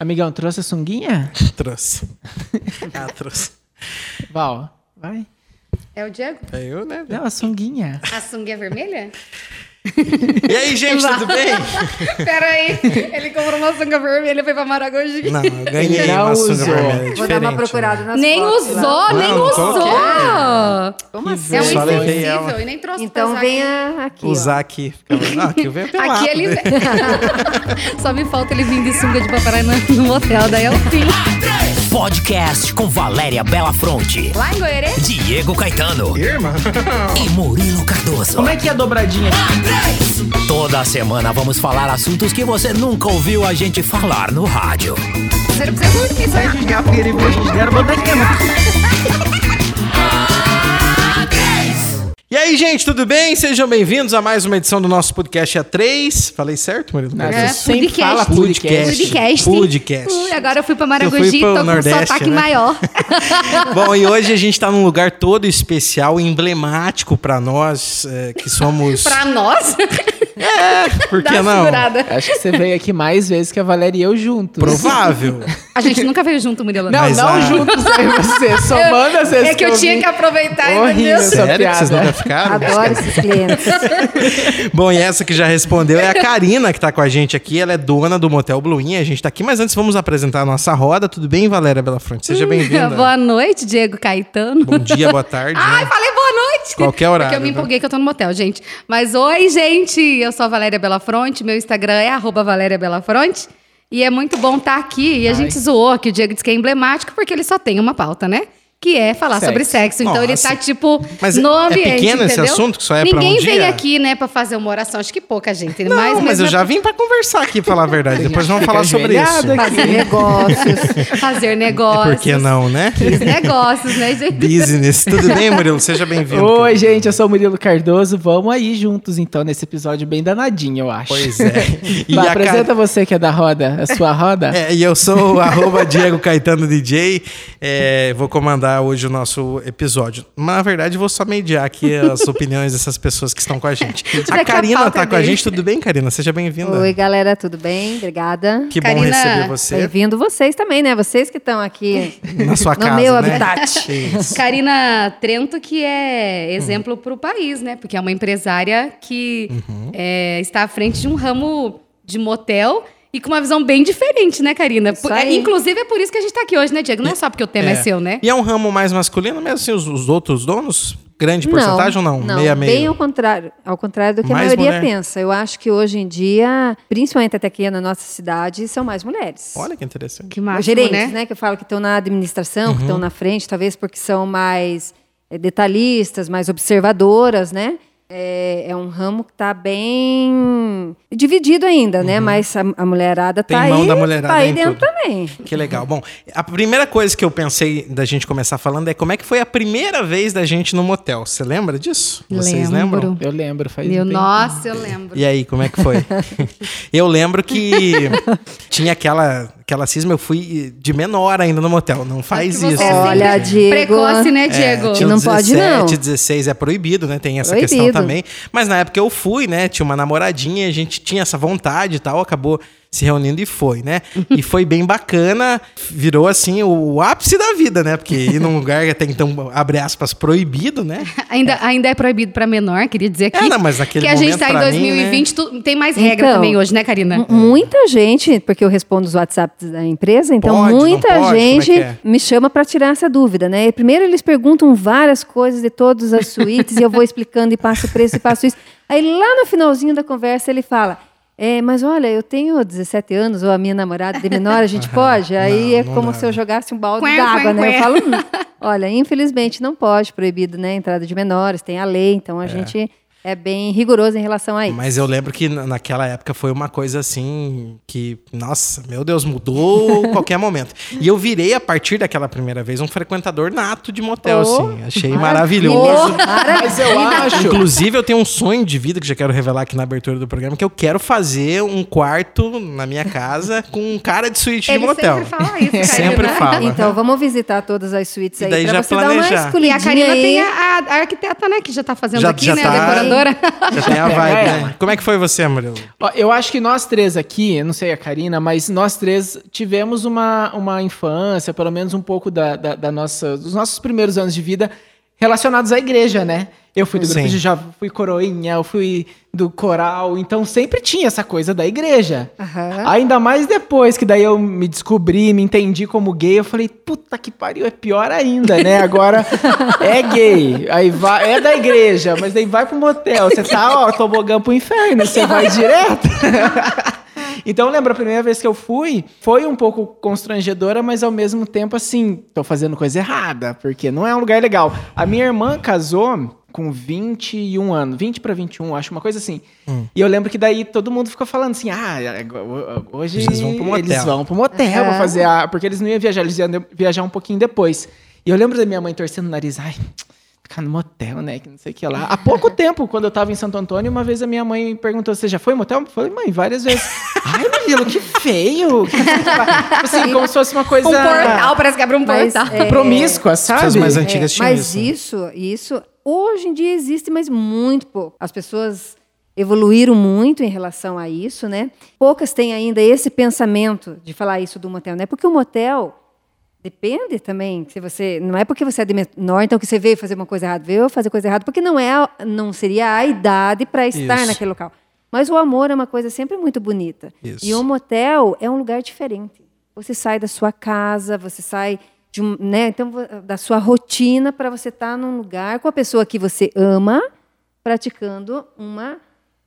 Amigão, trouxe a sunguinha? Trouxe. Ah, trouxe. Val, vai. É o Diego? É eu, né? Não, a sunguinha. A é vermelha? E aí, gente, tudo bem? Pera aí, ele comprou uma sunga vermelha e foi pra Maragogi. Não, eu ganhei não uma sunga usou. vermelha. Vou diferente, dar uma né? procurada nas Nem fotos usou, lá. nem Não, não usou. Como É um assim? Eu só levei insensível e nem trouxe Então venha aqui. Usar aqui. Aqui eu venho pelado. Aqui ele. Só me falta ele vir de sunga de papai no, no motel, daí eu fim. Podcast com Valéria Belafronte, Lá em Goiânia? Diego Caetano Irmã. e Murilo Cardoso. Como é que é a dobradinha? Toda semana vamos falar assuntos que você nunca ouviu a gente falar no rádio. Você não precisa dormir, Sai E aí, gente, tudo bem? Sejam bem-vindos a mais uma edição do nosso podcast A3. Falei certo, Murilo? Não, É, sempre podcast. fala podcast. Podcast. Podcast. Ui, agora eu fui pra Eu Maragogi fui pro tô com um Nordeste, sotaque né? maior. Bom, e hoje a gente tá num lugar todo especial, emblemático pra nós, é, que somos... pra nós? É, por que não? segurada. Acho que você veio aqui mais vezes que a Valéria e eu juntos. Provável. A gente nunca veio junto, Murilo. Não, Mas não a- juntos eu e você, somando as vezes É que eu tinha vim. que aproveitar, Horrível essa Sério que vocês piada. Ficaram? Adoro esses clientes. Bom, e essa que já respondeu é a Karina, que tá com a gente aqui. Ela é dona do Motel Bluinha. A gente tá aqui, mas antes vamos apresentar a nossa roda. Tudo bem, Valéria Belafronte? Seja bem-vinda. Boa noite, Diego Caetano. Bom dia, boa tarde. Ai, né? falei boa noite. Qualquer horário, Porque eu me né? empolguei que eu tô no motel, gente. Mas oi, gente. Eu sou a Valéria Belafronte. Meu Instagram é arroba Valéria Belafronte. E é muito bom estar aqui. E a Ai. gente zoou que o Diego disse que é emblemático porque ele só tem uma pauta, né? Que é falar Sexo. sobre sexo. Então ele Nossa. tá, tipo, Mas no é ambiente. pequeno esse entendeu? assunto que só é pra um Ninguém vem dia? aqui, né, pra fazer uma oração. Acho que pouca gente. Não, mas, mas eu já vim pra conversar aqui, falar a verdade. Depois vamos falar sobre isso. aqui. Fazer negócios. fazer negócios. Por que não, né? Os negócios, né, gente? Business. Tudo bem, Murilo? Seja bem-vindo. Oi, gente, eu sou o Murilo Cardoso. Vamos aí juntos, então, nesse episódio bem danadinho, eu acho. Pois é. E Vai, apresenta você que é da roda, a sua roda. É, e eu sou o arroba Diego Caetano DJ. É, vou comandar hoje o nosso episódio. Mas, na verdade, vou só mediar aqui as opiniões dessas pessoas que estão com a gente. A Karina tá é com a gente. Tudo bem, Karina? Seja bem-vinda. Oi, galera, tudo bem? Obrigada. Que bom receber você Bem-vindo vocês também, né? Vocês que estão aqui na sua no casa, meu né? habitat. Karina Trento, que é exemplo para o país, né? Porque é uma empresária que Uhum. é, está à frente de um ramo de motel e com uma visão bem diferente, né, Karina? É, inclusive é por isso que a gente está aqui hoje, né, Diego? Não é só porque o tema é, seu, né? E é um ramo mais masculino mesmo, assim, os, os outros donos? Grande porcentagem ou não? Não, Meia meio. bem ao contrário, ao contrário do que Mais a maioria mulher. pensa. Eu acho que hoje em dia, principalmente até aqui na nossa cidade, são mais mulheres. Olha que interessante. Que máximo, gerentes, né? né? Que eu falo que estão na administração, que Uhum. estão na frente, talvez porque são mais eh, detalhistas, mais observadoras, né? É, é um ramo que está bem dividido ainda, né? Mas a, a mulherada Uhum. Tem tá mão aí, da mulherada tá aí dentro tudo. também. Que legal. Bom, a primeira coisa que eu pensei da gente começar falando é como é que foi a primeira vez da gente no motel. Você lembra disso? Vocês Lembro. lembram? Eu lembro, faz Meu, um tempo. nossa, eu lembro. E aí, como é que foi? eu lembro que tinha aquela, aquela cisma, eu fui de menor ainda no motel. Não faz você isso. é Olha, Diego. Precoce, né, É, Diego? tinha Não uns pode, 17, não. 16 é proibido, né? Tem essa Proibido. questão também. Mas na época eu fui, né? Tinha uma namoradinha, a gente tinha essa vontade e tal, acabou se reunindo e foi, né? e foi bem bacana, virou assim o ápice da vida, né? Porque ir num lugar que até então, abre aspas, proibido, né? Ainda, ainda é proibido para menor, queria dizer aqui. É, não, mas naquele que a gente momento, tá em pra mim, 2020, tu- tem mais regra Então, também hoje, né, Karina? Muita gente, porque eu respondo os WhatsApps da empresa, então Pode, muita pode? É gente que é? me chama para tirar essa dúvida, né? E primeiro eles perguntam várias coisas de todas as suítes e eu vou explicando e passo preço e passo isso. Aí lá no finalzinho da conversa ele fala: é, mas olha, eu tenho 17 anos, ou a minha namorada de menor, a gente pode? Aí Não, é não como dá, se eu né? jogasse um balde d'água, quen, né? Eu falo, "Hum, olha, infelizmente não pode, proibido, né? Entrada de menores, tem a lei, então a gente é bem rigoroso em relação a isso. Mas eu lembro que na- naquela época foi uma coisa assim que, nossa, meu Deus, mudou qualquer momento. E eu virei, a partir daquela primeira vez, um frequentador nato de motel, Oh, assim. Achei maravilha. maravilhoso. Mas eu acho. Inclusive, eu tenho um sonho de vida que já quero revelar aqui na abertura do programa, que eu quero fazer um quarto na minha casa com um cara de suíte Ele de motel. sempre fala isso, Karina. Sempre fala. Então, vamos visitar todas as suítes E aí daí pra já você dar uma planejar. E a Karina tem a, a arquiteta, né, que já tá fazendo Já- aqui, já né, tá- Já tem a vibe, ela. né? Como é que foi você, Murilo? Ó, Eu acho que nós três aqui, eu não sei a Karina, mas nós três tivemos uma, uma infância, pelo menos um pouco da, da, da nossa, dos nossos primeiros anos de vida relacionados à igreja, né? Eu fui do grupo Sim. de jovem, fui coroinha, eu fui do coral, então sempre tinha essa coisa da igreja. Aham. Ainda mais depois que daí eu me descobri, me entendi como gay, eu falei, puta que pariu, é pior ainda, né? Agora é gay, aí vai, é da igreja, mas daí vai pro motel, você tá, ó, tobogã pro inferno, você vai direto. Então, lembra, a primeira vez que eu fui, foi um pouco constrangedora, mas ao mesmo tempo, assim, tô fazendo coisa errada, porque não é um lugar legal. A minha irmã casou com 21 anos, 20 para 21, acho uma coisa assim. Hum. E eu lembro que daí todo mundo ficou falando assim: ah, hoje Eles vão pro motel. eles vão pro motel fazer a. Porque eles não iam viajar, eles iam viajar um pouquinho depois. E eu lembro da minha mãe torcendo o nariz, ai. Ficar no motel, né? Que não sei o que lá. Há pouco tempo, quando eu tava em Santo Antônio, uma vez a minha mãe perguntou: Você já foi no motel? Eu falei, mãe, várias vezes. Ai, Murilo, que feio. Que lá. Tipo assim, como se fosse uma coisa. Um portal, parece que abre um Mas, portal. é, promíscua, As sabe? mais antigas tinham mas isso. né? isso, isso, hoje em dia existe, mas muito pouco. As pessoas evoluíram muito em relação a isso, né? Poucas têm ainda esse pensamento de falar isso do motel, né? Porque o motel depende também, se você não é porque você é de menor, então que você veio fazer uma coisa errada, veio fazer coisa errada, porque não é, não seria a idade para estar Isso. naquele local. Mas o amor é uma coisa sempre muito bonita. Isso. E o motel é um lugar diferente. Você sai da sua casa, você sai de um, né, então vo- da sua rotina para você estar num lugar com a pessoa que você ama, praticando uma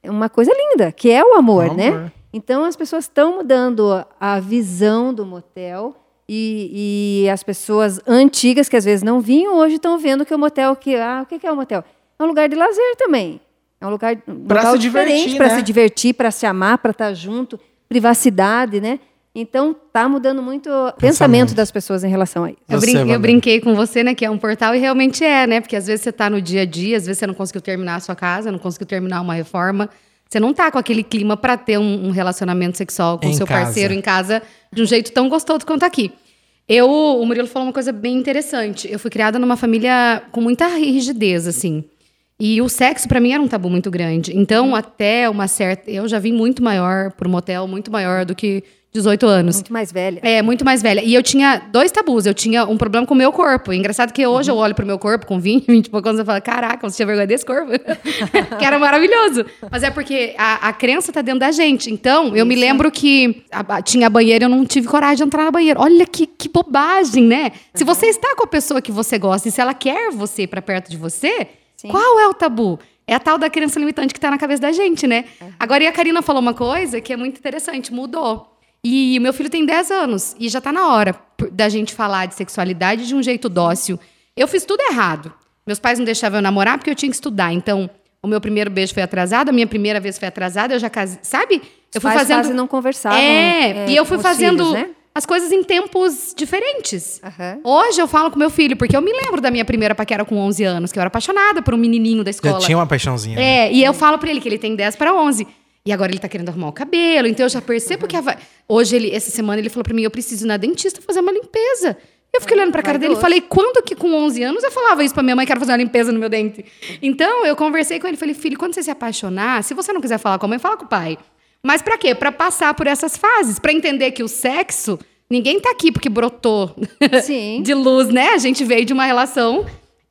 uma coisa linda, que é o amor, O né? amor. Então as pessoas estão mudando a visão do motel e, e as pessoas antigas que às vezes não vinham hoje estão vendo que o motel que ah o que é o motel é um lugar de lazer também é um lugar um se divertir, diferente para né? se divertir para se amar para estar junto privacidade né então tá mudando muito o pensamento das pessoas em relação a isso Eu, brin- eu brinquei com você, né, que é um portal, e realmente é, né? Porque às vezes você tá no dia a dia, às vezes você não conseguiu terminar a sua casa, não conseguiu terminar uma reforma. Você não tá com aquele clima pra ter um, um relacionamento sexual com Em seu casa. parceiro em casa de um jeito tão gostoso quanto aqui. Eu, o Murilo falou uma coisa bem interessante. Eu fui criada numa família com muita rigidez, assim. E o sexo, pra mim, era um tabu muito grande. Então, até uma certa. Eu já vim muito maior pro motel, muito maior do que 18 anos. muito mais velha É, muito mais velha. E eu tinha dois tabus. Eu tinha um problema com o meu corpo. Engraçado que hoje eu olho pro meu corpo com 20, 20 e poucos anos e falo, caraca, você tinha vergonha desse corpo? que era maravilhoso. Mas é porque a, a crença tá dentro da gente. Então, eu me lembro que a- a- tinha banheiro e eu não tive coragem de entrar na banheira. Olha que, que bobagem, né? Se você está com a pessoa que você gosta e se ela quer você pra perto de você, Sim. qual é o tabu? É a tal da crença limitante que tá na cabeça da gente, né? Agora, e a Karina falou uma coisa que é muito interessante, mudou. E o meu filho tem 10 anos e já tá na hora da gente falar de sexualidade de um jeito dócil. Eu fiz tudo errado. Meus pais não deixavam eu namorar porque eu tinha que estudar. Então, o meu primeiro beijo foi atrasado, a minha primeira vez foi atrasada, eu já casei. Sabe? Eu Os pais quase não conversavam, É, é, e eu fui fazendo filhos, né? as coisas em tempos diferentes. Aham. Hoje eu falo com meu filho, porque eu me lembro da minha primeira paquera com 11 anos, que eu era apaixonada por um menininho da Já escola. tinha uma paixãozinha. né? É, e eu falo pra ele que ele tem 10 para 11. E agora ele tá querendo arrumar o cabelo, então eu já percebo que a hoje ele essa semana ele falou pra mim, eu preciso ir na dentista fazer uma limpeza. Eu fiquei olhando pra cara dele e falei, quando que com 11 anos eu falava isso pra minha mãe, quero fazer uma limpeza no meu dente? Então, eu conversei com ele, falei, filho, quando você se apaixonar, se você não quiser falar com a mãe, fala com o pai. Mas pra quê? Pra passar por essas fases, pra entender que o sexo, ninguém tá aqui porque brotou Sim. de luz, né? A gente veio de uma relação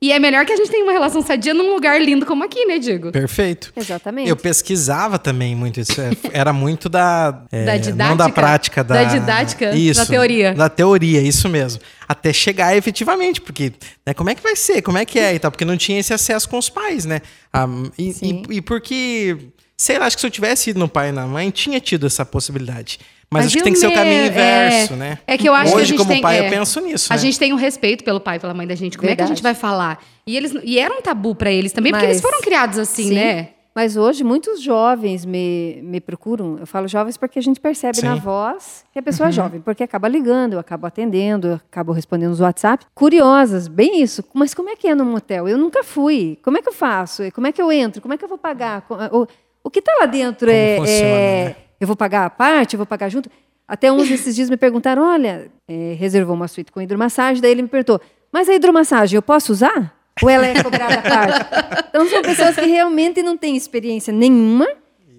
e é melhor que a gente tenha uma relação sadia num lugar lindo como aqui, né, Diego? Perfeito. Exatamente. Eu pesquisava também muito isso. é, Era muito da. é, Da didática? Não da prática, da. Da didática? Isso. Da teoria. Da teoria, isso mesmo. Até chegar efetivamente, porque né, como é que vai ser? Como é que é e tal? Porque não tinha esse acesso com os pais, né? Ah, e, Sim. e, e porque. Sei lá, acho que se eu tivesse ido no pai e na mãe, tinha tido essa possibilidade. Mas, acho que tem que ser o caminho é- inverso, né? É que eu acho que a Hoje, gente como tem, pai, é, eu penso nisso. A né? gente tem um respeito pelo pai e pela mãe da gente. Como é que a Verdade. gente vai falar? E eles e era um tabu pra eles também, porque Mas- eles foram criados assim, Sim. né? Mas hoje muitos jovens me, me procuram. Eu falo jovens porque a gente percebe Sim. na voz que a pessoa é jovem, porque acaba ligando, eu acabo atendendo, eu acabo respondendo os WhatsApp. Curiosas, bem isso. Mas como é que é no motel? Eu nunca fui. Como é que eu faço? Como é que eu entro? Como é que eu vou pagar? O, o que está lá dentro Como é, funciona, é- né? Eu vou pagar a parte? Eu vou pagar junto? Até uns desses dias me perguntaram: olha, é, reservou uma suíte com hidromassagem, daí ele me perguntou: mas a hidromassagem eu posso usar? Ou ela é cobrada à parte? Então são pessoas que realmente não têm experiência nenhuma,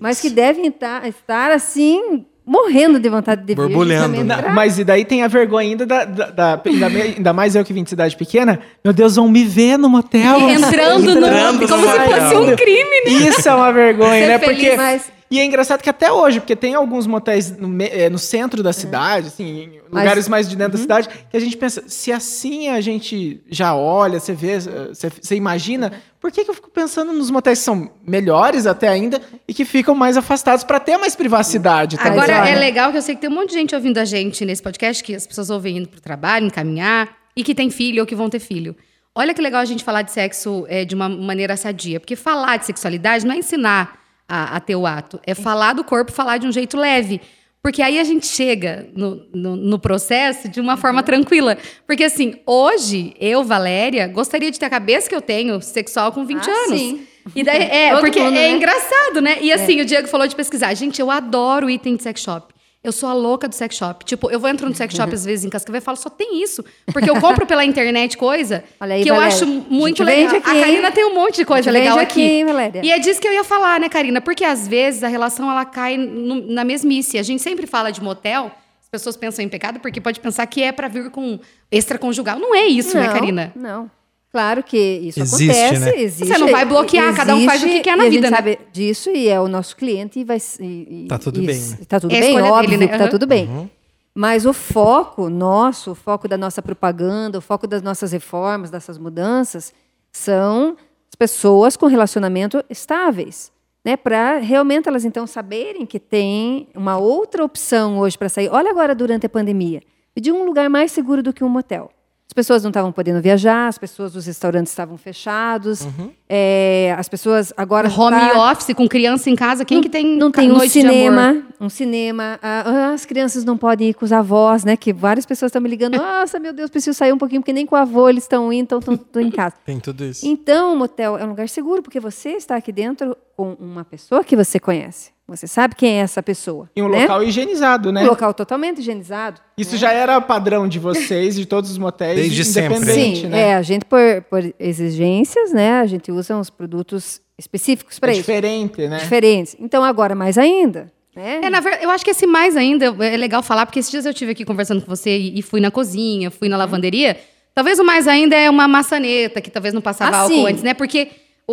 mas que devem estar, estar assim, morrendo de vontade de vir. Borbulhando, né? Pra- mas e daí tem a vergonha ainda da, da- da- ainda, me- ainda mais eu que vim de cidade pequena. Meu Deus, vão me ver no motel. Entrando no- Entrando como no se fosse um crime, né? Isso é uma vergonha, Ser né? feliz, Porque mas- e é engraçado que até hoje, porque tem alguns motéis no, eh, no centro da cidade, assim, em Mas- Uhum. lugares mais de dentro da cidade, que a gente pensa, se assim a gente já olha, você vê, eh, você, você imagina, por que, que eu fico pensando nos motéis que são melhores até ainda e que ficam mais afastados para ter mais privacidade? tá? Agora, é legal que eu sei que tem um monte de gente ouvindo a gente nesse podcast, que as pessoas ouvem indo pro trabalho, encaminhar, e que tem filho ou que vão ter filho. Olha que legal a gente falar de sexo é, de uma maneira sadia. Porque falar de sexualidade não é ensinar a, a ter o ato. É falar do corpo, falar de um jeito leve. Porque aí a gente chega no, no, no processo de uma forma tranquila. Porque assim, hoje, eu, Valéria, gostaria de ter a cabeça que eu tenho sexual com 20 Ah, anos. sim. E daí, é, Todo porque mundo, é né? engraçado, né? E assim, o Diego falou de pesquisar. Gente, eu adoro item de sex shop. Eu sou a louca do sex shop. Tipo, eu vou entrando no sex shop às vezes em Cascavel e falo, só tem isso. Porque eu compro pela internet coisa aí, que eu Valéria. acho muito legal. aqui, a? Karina tem um monte de coisa legal aqui. aqui, Valéria? E é disso que eu ia falar, né, Karina? Porque às vezes a relação ela cai no- na mesmice. A gente sempre fala de motel, as pessoas pensam em pecado porque pode pensar que é pra vir com extraconjugal. Não é isso, né, Não, Karina? Não. Claro que isso Existe, acontece, né? existe. Você não vai bloquear, cada um faz o que quer na e a vida, gente né? sabe disso e é o nosso cliente e vai e, e- Tá tudo e- bem, né? Tá tudo É a bem, óbvio dele, né? que tá tudo bem. Mas o foco nosso, o foco da nossa propaganda, o foco das nossas reformas, dessas mudanças, são as pessoas com relacionamento estáveis. Né, para realmente elas então saberem que tem uma outra opção hoje para sair. Olha agora durante a pandemia, de um lugar mais seguro do que um motel. As pessoas não estavam podendo viajar, as pessoas dos restaurantes estavam fechados, é, as pessoas agora Home tá- office com criança em casa, quem não, que tem não tem um noite de amor? cinema, um cinema. ah, ah, as crianças não podem ir com os avós, né? Que várias pessoas estão me ligando. Nossa, meu Deus, preciso sair um pouquinho porque nem com o avô eles estão indo, então estão em casa. Tem tudo isso. Então, o motel é um lugar seguro porque você está aqui dentro com uma pessoa que você conhece. Você sabe quem é essa pessoa. Em um né? local higienizado, né? Um local totalmente higienizado. Isso já era padrão de vocês, de todos os motéis, Desde sempre. Sim, né? é, a gente, por, por exigências, né? A gente usa uns produtos específicos para É isso. diferente, né? Diferentes. Então, agora mais ainda. Né? É, na verdade, eu acho que esse mais ainda é legal falar, porque esses dias eu estive aqui conversando com você e, e fui na cozinha, fui Uhum. na lavanderia. Talvez o mais ainda é uma maçaneta, que talvez não passava Ah, álcool sim. antes, né? Porque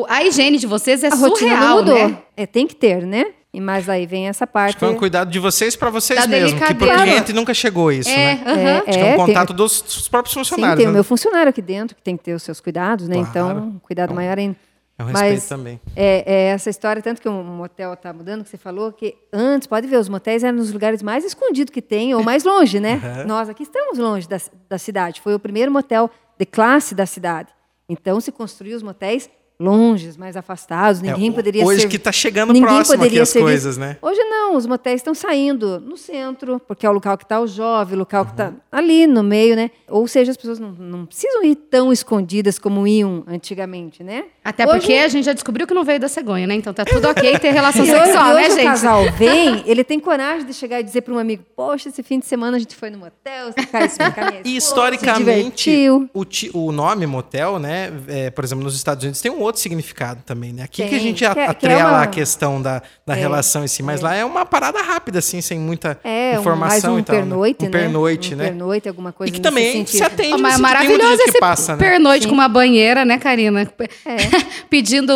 a higiene de vocês é a rotina surreal, não mudou. né? É, tem que ter, né? E mas aí vem essa Acho parte. que é um cuidado de vocês pra vocês Da mesmo. Que pro delicadeza. cliente nunca chegou isso, É, né? aham. Acho que é é, um tem- contato dos, dos próprios Sim, funcionários. tem o né? meu funcionário aqui dentro que tem que ter os seus cuidados, né? Claro. Então, um cuidado maior ainda. É um respeito Mas também. É, é essa história, tanto que o motel está mudando, que você falou, que antes, pode ver, os motéis eram nos lugares mais escondidos que tem, ou mais longe, né? Nós aqui estamos longe da, da cidade. Foi o primeiro motel de classe da cidade. Então, se construiu os motéis longe, mais afastados, ninguém É, poderia hoje ser- que tá chegando ninguém próximo aqui poderia as ser visto. coisas, né? Hoje não, os motéis estão saindo no centro, porque é o local que está o jovem, o local que está ali no meio, né? Ou seja, as pessoas não, não precisam ir tão escondidas como iam antigamente, né? Até Hoje- porque a gente já descobriu que não veio da cegonha, né? Então tá tudo ok ter relação hoje, sexual, né, hoje o gente? casal vem, ele tem coragem de chegar e dizer para um amigo: Poxa, esse fim de semana a gente foi no motel, você cai explicar minha E esposa, historicamente, o, ti- o nome motel, né? é, por exemplo, nos Estados Unidos tem um outro significado também, né? Aqui que a gente a- que é- que é atrela uma- a questão da, da relação em si, mas lá é uma parada rápida, assim, sem muita É, um, informação um e tal. né? pernoite, um né? pernoite, um né? pernoite, alguma coisa E que também se atende Oh, mas muita maravilhoso esse que passa, né? pernoite com uma banheira, né, Karina? Pedindo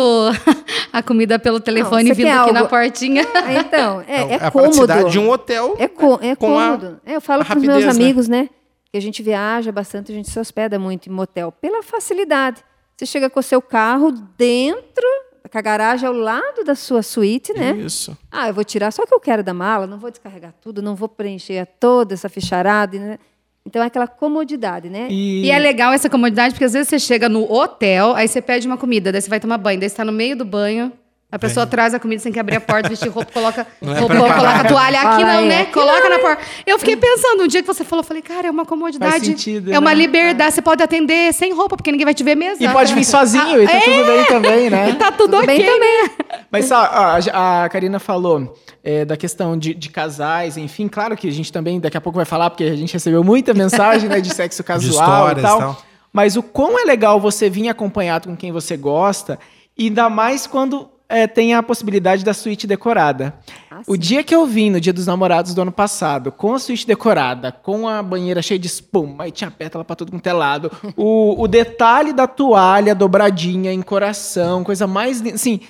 a comida pelo telefone você vindo aqui na algo- portinha. Ah, Então, é, é, a cômodo. de um hotel. É, co- é com a- cômodo. É, eu falo a para os meus né? amigos, né? Que a gente viaja bastante, a gente se hospeda muito em motel. Pela facilidade. Você chega com o seu carro dentro, com a garagem ao lado da sua suíte, né? Isso. Ah, eu vou tirar só o que eu quero da mala, não vou descarregar tudo, não vou preencher toda essa ficharada. Né? Então é aquela comodidade, né? E é legal essa comodidade, porque às vezes você chega no hotel, aí você pede uma comida, daí você vai tomar banho, daí você tá no meio do banho, a pessoa traz a comida sem que abrir a porta, vestir roupa, coloca, Não é coloca a toalha aqui, Ah, não, é. né? Aqui Coloca na porta. Eu fiquei pensando, um dia que você falou, eu falei, cara, é uma comodidade. Faz sentido, é uma né? liberdade. Você pode atender sem roupa, porque ninguém vai te ver mesmo. E pode vir sozinho, e tá tudo bem também, né? E tá tudo, Tudo ok bem também. né? Mas ó, ó, a, a Karina falou é, da questão de, de casais, enfim, claro que a gente também daqui a pouco vai falar, porque a gente recebeu muita mensagem né, de sexo casual histórias e tal. e tal. Mas o quão é legal você vir acompanhado com quem você gosta, e ainda mais quando é, tem a possibilidade da suíte decorada. Ah, o dia que eu vim, no dia dos namorados do ano passado, com a suíte decorada, com a banheira cheia de espuma, e tinha pétala pra todo quanto é lado, o, o detalhe da toalha dobradinha em coração, coisa mais linda. Assim,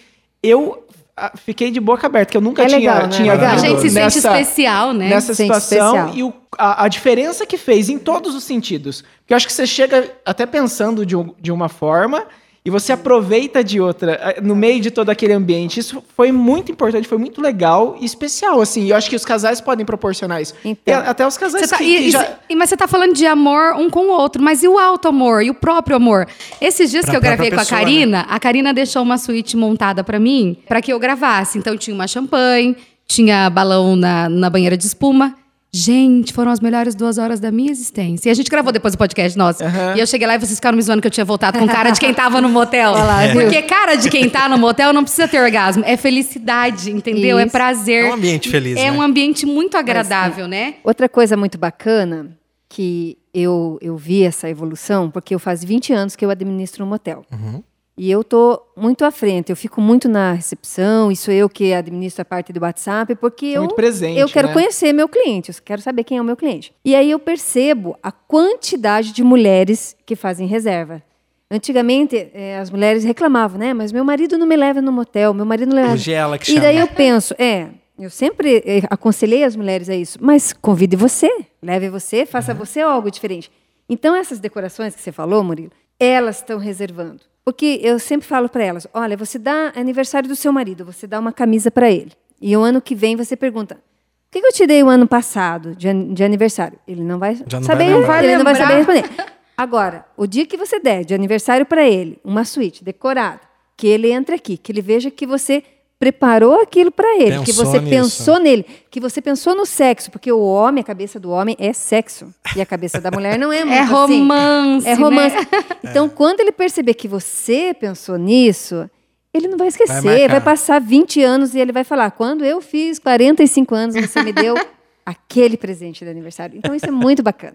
eu ah, fiquei de boca aberta, que eu nunca É tinha, legal, né? tinha Legal. A visto gente se sente nessa- especial, né? nessa Sente situação especial. e o- a, a diferença que fez em todos os sentidos. Porque eu acho que você chega até pensando de, um- de uma forma e você aproveita de outra eh, no meio de todo aquele ambiente. Isso foi muito importante, foi muito legal e especial, assim. E eu acho que os casais podem proporcionar isso. Então. E até os casais Você tá- que, e- que já... e- mas você tá falando de amor um com o outro, mas e o alto amor? E o próprio amor? Esses dias Pra que eu gravei com a pessoa, Karina, a Karina deixou uma suíte montada pra mim, pra que eu gravasse. Então tinha uma champanhe, tinha balão na, na banheira de espuma. Gente, foram as melhores duas horas da minha existência. E a gente gravou depois do podcast nosso. Aham. E eu cheguei lá e vocês ficaram me zoando que eu tinha voltado com cara de quem tava no motel. Olha lá, viu? Porque cara de quem tá no motel não precisa ter orgasmo. É felicidade, entendeu? É Isso. prazer. É um ambiente feliz, É né? um ambiente muito agradável, né? Outra coisa muito bacana que eu, eu vi essa evolução, porque eu faz 20 anos que eu administro um motel. E eu tô muito à frente, eu fico muito na recepção, isso eu que administro a parte do WhatsApp, porque eu, presente, eu quero né? conhecer meu cliente, eu quero saber quem é o meu cliente. E aí eu percebo a quantidade de mulheres que fazem reserva. Antigamente, eh, as mulheres reclamavam, né? Mas meu marido não me leva no motel, meu marido não leva. Hoje é que E daí chama. eu penso, é, eu sempre eh, aconselhei as mulheres a isso, mas convide você, leve você, faça você algo diferente. Então, essas decorações que você falou, Murilo, elas estão reservando. Porque eu sempre falo para elas: olha, você dá aniversário do seu marido, você dá uma camisa para ele. E o ano que vem você pergunta: o que, que eu te dei o ano passado de, an- de aniversário? Ele não vai não saber, vai lembrar. ele não vai saber responder. Agora, o dia que você der de aniversário para ele, uma suíte decorada, que ele entre aqui, que ele veja que você preparou aquilo para ele, que Pensou você nisso. pensou nele, que você pensou no sexo, porque o homem, a cabeça do homem é sexo e a cabeça da mulher não é muito É assim. romance, É romance. né? Então, quando ele perceber que você pensou nisso, ele não vai esquecer, Vai vai, passar 20 anos e ele vai falar: quando eu fiz 45 anos, você me deu aquele presente de aniversário. Então, isso é muito bacana.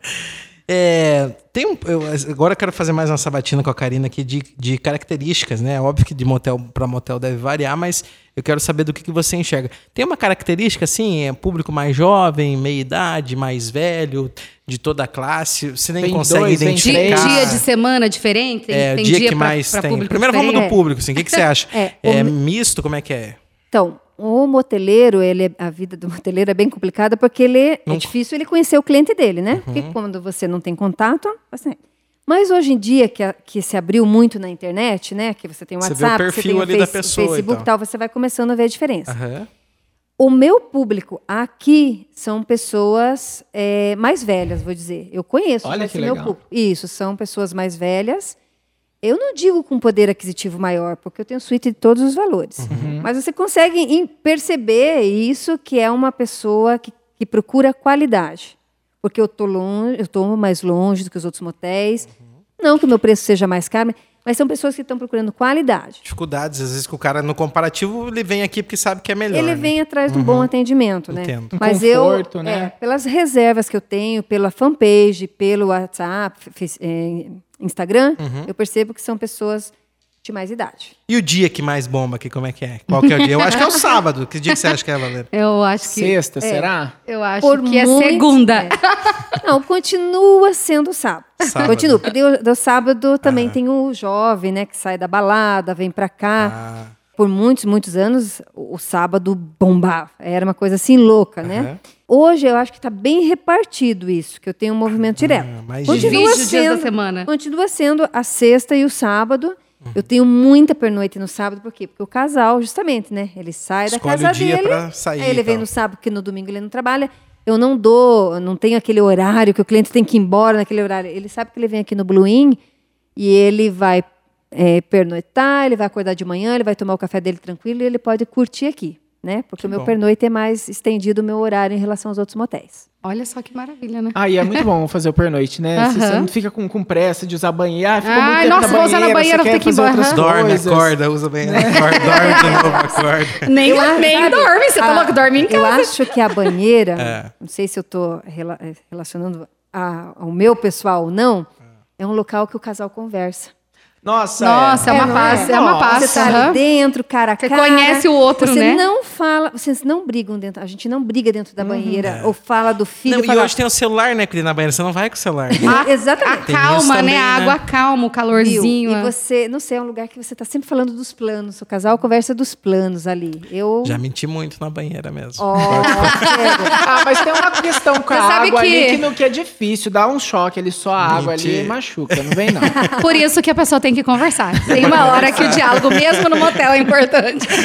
É, tem um, eu, agora eu quero fazer mais uma sabatina com a Karina aqui de, de características, né? Óbvio que de motel para motel deve variar, mas eu quero saber do que, que você enxerga. Tem uma característica, assim, é público mais jovem, meia idade, mais velho, de toda a classe. Você nem Tem consegue dois, identificar. dia de semana diferente? Tem, é, tem dia, que pra- mais pra tem. Primeiro vamos do público, assim. O que, que você acha? É, É, o- misto? Como é que é? Então, o moteleiro, ele, é- a vida do moteleiro é bem complicada porque ele é Não- difícil ele conhecer o cliente dele, né? Porque quando você não tem contato, você... Mas hoje em dia, que, a- que se abriu muito na internet, né? Que você tem o Você vê o WhatsApp, perfil você tem o, ali da Face- pessoa e o Facebook tal. e tal, você vai começando a ver a diferença. Aham. O meu público aqui são pessoas é, mais velhas, vou dizer. Eu conheço Olha que legal. público. Isso, são pessoas mais velhas. Eu não digo com poder aquisitivo maior, porque eu tenho suíte de todos os valores. Mas você consegue perceber isso que é uma pessoa que, que procura qualidade. Porque eu tô longe, eu tô mais longe do que os outros motéis. Não que o meu preço seja mais caro, mas são pessoas que estão procurando qualidade. Dificuldades, às vezes, que o cara, no comparativo, ele vem aqui porque sabe que é melhor. Ele né? vem atrás de um bom atendimento, né? Entendo. Mas conforto, eu, né? é, pelas reservas que eu tenho, pela fanpage, pelo WhatsApp, é, Instagram, Uhum. eu percebo que são pessoas de mais idade. E o dia que mais bomba aqui, como é que é? Qual que é o dia? Eu acho que é o sábado. Que dia que você acha que é, Valéria? Eu acho que. Sexta, será? Eu acho Por que é segunda. é. Não, continua sendo sábado. Sábado. Continua, porque do, do sábado também tem o jovem, né, que sai da balada, vem pra cá. Ah, Por muitos, muitos anos, o, sábado bombava. Era uma coisa assim louca, né? Aham. Hoje eu acho que está bem repartido isso, que eu tenho um movimento direto. mais Divide os dias da semana. Continua sendo a sexta e o sábado. Uhum. Eu tenho muita pernoite no sábado, por quê? Porque o casal, justamente, né? Ele sai da Escolhe casa o dia dele, sair aí ele vem no sábado, porque no domingo ele não trabalha. Eu não dou, não tenho aquele horário que o cliente tem que ir embora naquele horário. Ele sabe que ele vem aqui no Blue In e ele vai é, pernoitar, ele vai acordar de manhã, ele vai tomar o café dele tranquilo e ele pode curtir aqui, né? Porque o meu bom. pernoite é mais estendido o meu horário em relação aos outros motéis. Olha só que maravilha, né? Ah, e é muito bom fazer o pernoite, né? Você, Aham. você não fica com, com pressa de usar banheiro. Ah, ficou Ai, muito tempo nossa, na vou usar na banheira, vou ter que ir embora. Dorme, acorda, usa bem. Acorda, dorme de novo, acorda. Nem, Eu nem sabe, dorme, você tá louco? Dorme em Eu casa. acho que a banheira, É. não sei se eu estou relacionando a- ao meu pessoal ou não, é um local que o casal conversa. Nossa, Nossa, é, É, uma paz, é? é, uma paz. Você tá ali dentro, cara a Você cara. conhece o outro, você né? não fala, vocês não brigam dentro. A gente não briga dentro da banheira. Ou fala do filho. Não, e fala, hoje tem o celular, né, Cris, na banheira. Você não vai com o celular. A- Exatamente. Tem isso Acalma, também, né? A né? água acalma, o Viu? calorzinho. E é. você, não sei, é um lugar que você tá sempre falando dos planos. O casal conversa dos planos ali. Eu. Já menti muito na banheira mesmo. Sério. Ah, mas tem uma questão com a Você sabe água que- ali que, não, que é difícil, dá um choque ali, só a água ali Mentira. machuca, não vem não. Por isso que a pessoa tem que conversar. Tem uma hora que o diálogo, mesmo no motel, é importante.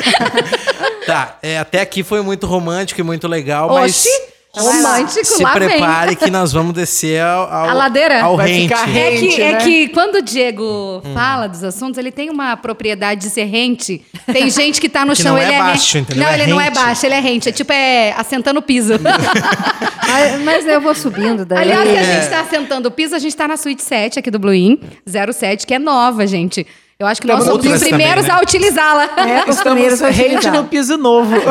Tá, é, até aqui foi muito romântico e muito legal, mas Oxi! Romântico, se lá vem. prepare que nós vamos descer ao, ao, A ladeira? ao Vai rente. ficar É que, Rente, é né? que quando o Diego fala dos assuntos, ele tem uma propriedade de ser rente. Tem gente que tá no Que chão, não é ele é baixo, rente. entendeu? Não, É ele não é rente. baixo, ele é rente. É tipo, é assentando o piso. mas, mas eu vou subindo daí. Aliás, se a É. gente tá assentando o piso, a gente tá na suíte 7 aqui do Blue In, 07, que é nova, gente. Eu acho que nós somos os primeiros também, né? a utilizá-la. É, os primeiros a utilizar. no piso novo.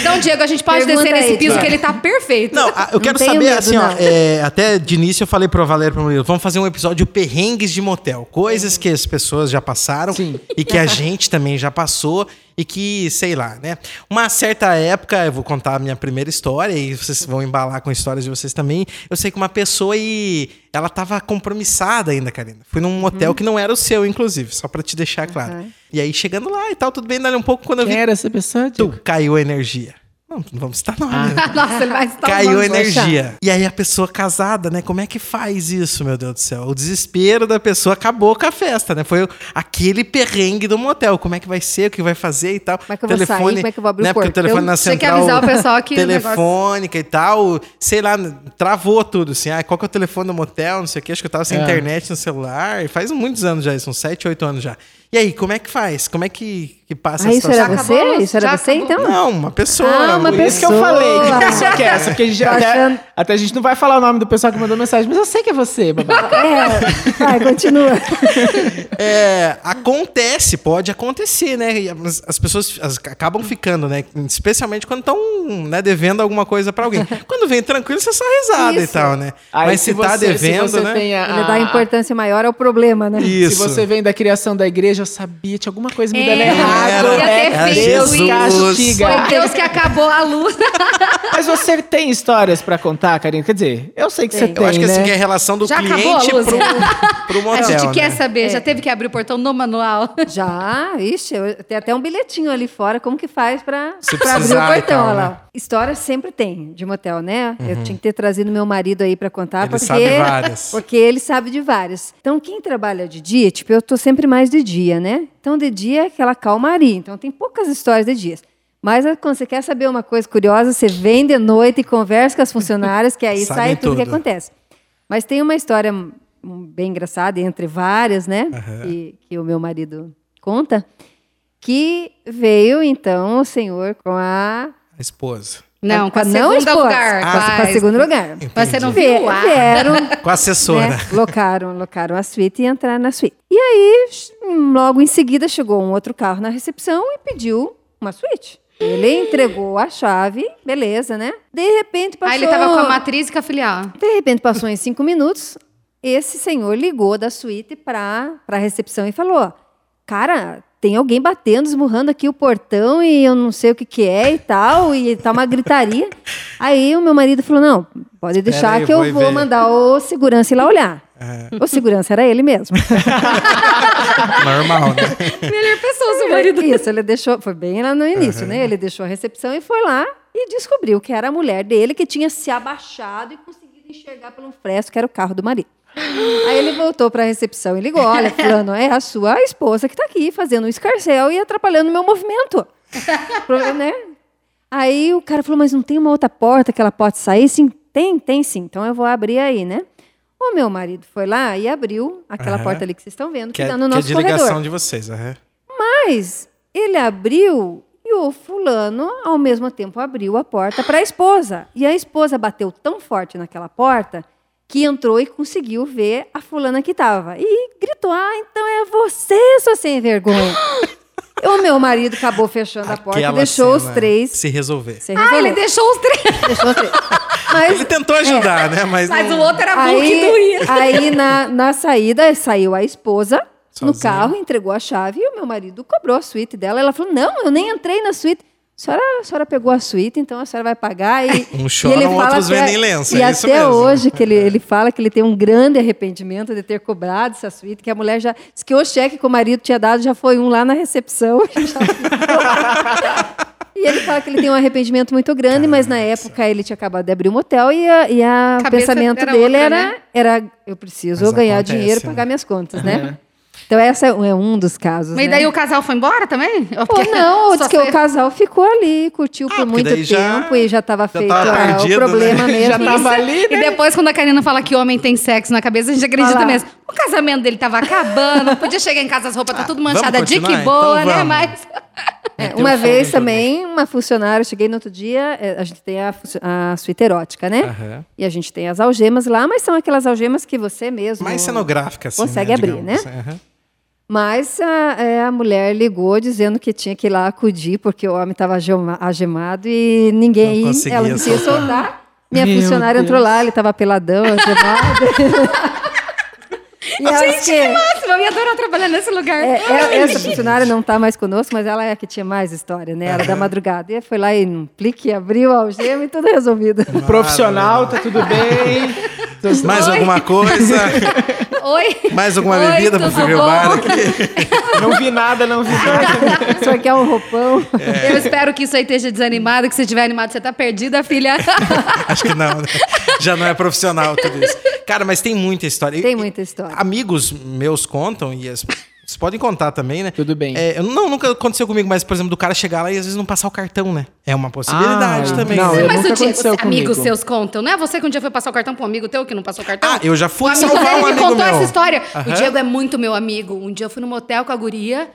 Então, Diego, a gente pode Pergunta descer nesse piso Tiago. que ele tá perfeito. Não, a- eu quero tenho saber, medo, assim, ó, não. é, até de início eu falei pro Valério e pro Murilo, vamos fazer um episódio perrengues de motel. Coisas que as pessoas já passaram Sim. e que a gente também já passou e que, sei lá, né? Uma certa época, eu vou contar a minha primeira história e vocês vão embalar com histórias de vocês também. Eu sei que uma pessoa e ela tava compromissada ainda, Karina. Fui num motel que não era o seu, inclusive, só pra te deixar claro. Uhum. E aí, chegando lá e tal, tudo bem, dali um pouco, quando eu Quem vi, era essa pessoa? tu, caiu a energia. Não, não vamos citar nome, né? Nossa, ele vai estar Caiu a energia. E aí a pessoa casada, né? Como é que faz isso, meu Deus do céu? O desespero da pessoa acabou com a festa, né? Foi aquele perrengue do motel. Como é que vai ser, o que vai fazer e tal. Como é que eu vou sair? Como é que eu vou abrir o né? Porque o telefone na Tinha que central... avisar o pessoal que Telefônica e tal, sei lá, travou tudo, assim. Ah, qual que é o telefone do motel, não sei o que. Acho que eu tava sem É. internet no celular. Faz muitos anos já, isso, uns 7, 8 anos já. E aí, como é que faz? Como é que, que passa Ah, a isso situação? era Já você? acabou? Isso era Já você, acabou? então? Não, uma pessoa. Ah, uma Por Por isso que eu pessoa. falei que pessoa que é essa, porque a gente Tô até, achando- até a gente não vai falar o nome do pessoal que mandou mensagem, mas eu sei que é você, babaca. É, vai, continua. É, acontece, pode acontecer, né? E as, as pessoas as- acabam ficando, né? Especialmente quando estão né, devendo alguma coisa pra alguém. Quando vem tranquilo, você só risada e Isso. tal, né? Aí, Mas se, tá você- devendo, se você né? a- Ele dá importância maior ao problema, né? Isso. Se você vem da criação da igreja, eu sabia, tinha alguma coisa me É, dando errado. Era- ter É Deus castiga. Foi Deus que acabou a luz. Mas você tem histórias pra contar, Karine? Quer dizer, eu sei que você Tem. tem, Eu acho que né? assim que é a relação do Já cliente pro, pro motel. a gente né? quer saber, já teve que abrir o portão no manual. Já, ixi, eu, tem até um bilhetinho ali fora, como que faz pra, pra abrir o portão, tal, olha né? História sempre tem de motel, né? Eu tinha que ter trazido meu marido aí pra contar, Ele porque, sabe várias. porque ele sabe de várias. Então, quem trabalha de dia, tipo, eu tô sempre mais de dia, né? Então, de dia é aquela calmaria. Então, tem poucas histórias de dias. Mas ah, quando você quer saber uma coisa curiosa, você vem de noite e conversa com as funcionárias, que aí sai tudo, que tudo. acontece. Mas tem uma história hum, bem engraçada, entre várias, né? Que, que o meu marido conta, que veio, então, o senhor com a... A esposa. Não, com a não segunda esposa, lugar. com a- com a segundo lugar. Você não viu? Ah. Vieram, Com a assessora. né, locaram, locaram a suíte e entraram na suíte. E aí, logo em seguida, chegou um outro carro na recepção e pediu uma suíte. Ele entregou a chave, beleza, né? De repente passou... Aí ele tava com a matriz e com a filial. De repente, passou em cinco minutos, esse senhor ligou da suíte para a recepção e falou: Cara, tem alguém batendo, esmurrando aqui o portão e eu não sei o que, que é e tal, e tá uma gritaria. Aí o meu marido falou: Não, pode deixar aí, que eu vou ver." mandar o segurança ir lá olhar. O segurança era ele mesmo. Normal, né? Melhor pessoa, seu marido. Isso, ele deixou, foi bem lá no início, né? Ele deixou a recepção e foi lá e descobriu que era a mulher dele que tinha se abaixado e conseguido enxergar pelo fresco que era o carro do marido. Aí ele voltou para a recepção e ligou: Olha, Fulano, é a sua esposa que está aqui fazendo um escarcel e atrapalhando o meu movimento. Pro- né? Aí o cara falou: Mas não tem uma outra porta que ela pode sair? Sim, tem, tem sim. Então eu vou abrir aí, né? O meu marido foi lá e abriu aquela Aham. porta ali que vocês estão vendo, que Que é, está no que é nosso de corredor. ligação de vocês. aham. Mas ele abriu e o fulano, ao mesmo tempo, abriu a porta para a esposa. E a esposa bateu tão forte naquela porta que entrou e conseguiu ver a fulana que estava. E gritou: Ah, então é você, sua sem vergonha. o meu marido acabou fechando a porta e Aquela deixou os três Se resolver. se Ah, ele resolver. deixou os três. Deixou os três. Mas, Ele tentou ajudar, né? Mas, Mas não- o outro era bom que doía. aí, aí na, na saída saiu a esposa no carro, entregou a chave e o meu marido cobrou a suíte dela. Ela falou: Não, eu nem entrei na suíte. A senhora, a senhora pegou a suíte, então a senhora vai pagar. E, Uns e choram, outros até- vendem lenço, E é isso até mesmo. hoje que ele, ele fala que ele tem um grande arrependimento de ter cobrado essa suíte, que a mulher já. Diz que o cheque que o marido tinha dado já foi um lá na recepção. E ele fala que ele tem um arrependimento muito grande, mas na época ele tinha acabado de abrir um motel e, a, e a- pensamento era dele outra, era, né? era eu preciso Mas ganhar acontece, dinheiro e né? pagar minhas contas, né? Então esse é um dos casos, Mas né? daí o casal foi embora também? Ou porque- não, só diz que foi- o casal ficou ali, curtiu Ah, por muito daí já- tempo e já estava feito tava ah, perdido, o problema né? mesmo. Já tava ali, E né? depois, quando a Karina fala que homem tem sexo na cabeça, a gente acredita Olha lá. mesmo. O casamento dele tava acabando, podia chegar em casa, as roupas tá tudo manchada de que boa, Então né? Mas. É, Meteu uma vez também, uma funcionária, eu cheguei no outro dia, é, a gente tem a, a suíte erótica, né? Aham. E a gente tem as algemas lá, mas são aquelas algemas que você mesmo... Mais cenográfica, assim. Consegue né, abrir, digamos. né? Aham. Mas a, é, a mulher ligou dizendo que tinha que ir lá acudir, porque o homem estava algemado e ninguém. Não conseguia ela não queria soltar. soltar. Minha Meu funcionária entrou Deus. lá, ele estava peladão, algemado. e ela Gente, que que- máximo! Eu ia adorar trabalhar nesse lugar. é, é, essa funcionária não está mais conosco, mas ela é a que tinha mais história, né? Era da madrugada. E foi lá e num clique, abriu a algema e tudo resolvido. Profissional, tá tudo bem. Mais Oi. alguma coisa? Oi! Mais alguma Oi, bebida bom? bar aqui? Não vi nada, não vi nada. Só quer um roupão. É. Eu espero que isso aí esteja desanimado, que se estiver animado, você tá perdida, filha. Acho que não, né? Já não é profissional tudo isso. Cara, mas tem muita história. Tem muita história. Amigos meus contam, e as, vocês podem contar também, né? Tudo bem. É, eu- não, nunca aconteceu comigo, mas, por exemplo, do cara chegar lá e às vezes não passar o cartão, né? É uma possibilidade Ah, também. não, né? Mas nunca o Diego, aconteceu amigos seus contam, não é você que um dia foi passar o cartão pra um amigo teu que não passou o cartão? Ah, eu já fui o amigo salvar dele um me amigo contou meu. essa história. Aham. O Diego é muito meu amigo. Um dia eu fui no motel com a guria.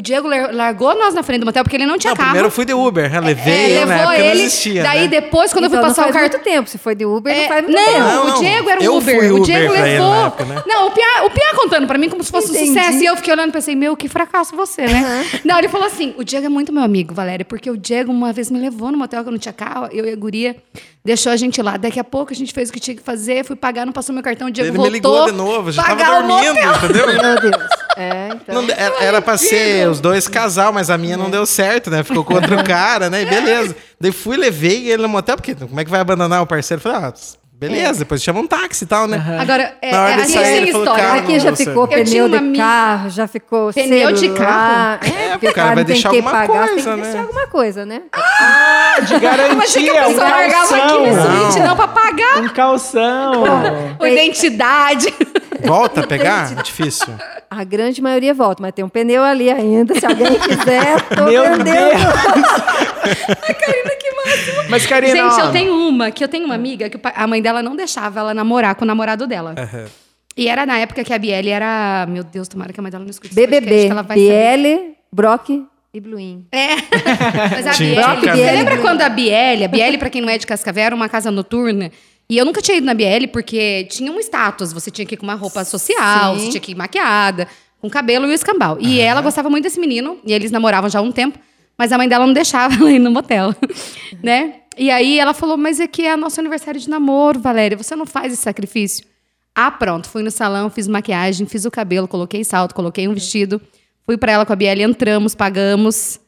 O Diego lar- largou nós na frente do motel porque ele não tinha Não, carro. primeiro eu fui de Uber, eu levei, é, na levou ele. não existia, daí né? depois, quando eu Então, fui não passar o cartão. muito tempo. Se foi de Uber, não É, faz muito não, tempo. Não, o não. Diego era Eu o Uber. fui o Uber Diego ele levou. na época, né? Não, o Pia, o Pia contando pra mim como se fosse um Entendi. sucesso. E eu fiquei olhando e pensei, meu, que fracasso você, né? Não, ele falou assim: o Diego é muito meu amigo, Valéria, porque o Diego uma vez me levou no motel que eu não tinha carro, eu e a guria, deixou a gente lá. Daqui a pouco a gente fez o que tinha que fazer, fui pagar, não passou meu cartão, o Diego Ele voltou. me ligou de novo, já tava dormindo, entendeu? Meu Deus. É, então. Não, era, era pra ser os dois casal, mas a minha não deu certo, né? Ficou com outro cara, né? E beleza. Daí fui, levei ele no motel, porque como é que vai abandonar o parceiro? Falei, ah, beleza, depois chama um táxi e tal, né? Agora, é, Na hora é, de a gente sair, tem ele falou, história. Aqui não já ficou tinha pneu de amiga- carro, já ficou Pneu de celular. É, É, porque o cara vai deixar que alguma pagar, coisa, tem que né? deixar alguma coisa, né? Ah, de Imagina que garantia, a um pessoa largava aqui limite, não pra pagar. Um calção. Identidade. Volta a pegar? Difícil. A grande maioria volta, mas tem um pneu ali ainda. Se alguém quiser, tô Meu vendendo. Karina, que máximo. Mas, Karina, Gente, eu tenho uma, que eu tenho uma amiga que a mãe dela não deixava ela namorar com o namorado dela. Aham. E era na época que a Biele era. Meu Deus, tomara que a mãe dela não escute BBB, que ela vai saber. BL, Brock e Bluin. É. Mas a Biele. Você lembra quando a Biele, a Biele, pra quem não é de Cascavel, era uma casa noturna? E eu nunca tinha ido na Biele porque tinha um status. Você tinha que ir com uma roupa social, Sim. você tinha que ir maquiada, com cabelo e o escambau. E ela gostava muito desse menino, e eles namoravam já há um tempo, mas a mãe dela não deixava ela ir no motel, né? E aí ela falou: Mas é que é nosso aniversário de namoro, Valéria, você não faz esse sacrifício. Ah, pronto, fui no salão, fiz maquiagem, fiz o cabelo, coloquei salto, coloquei um vestido. Fui pra ela com a Biele, entramos, pagamos.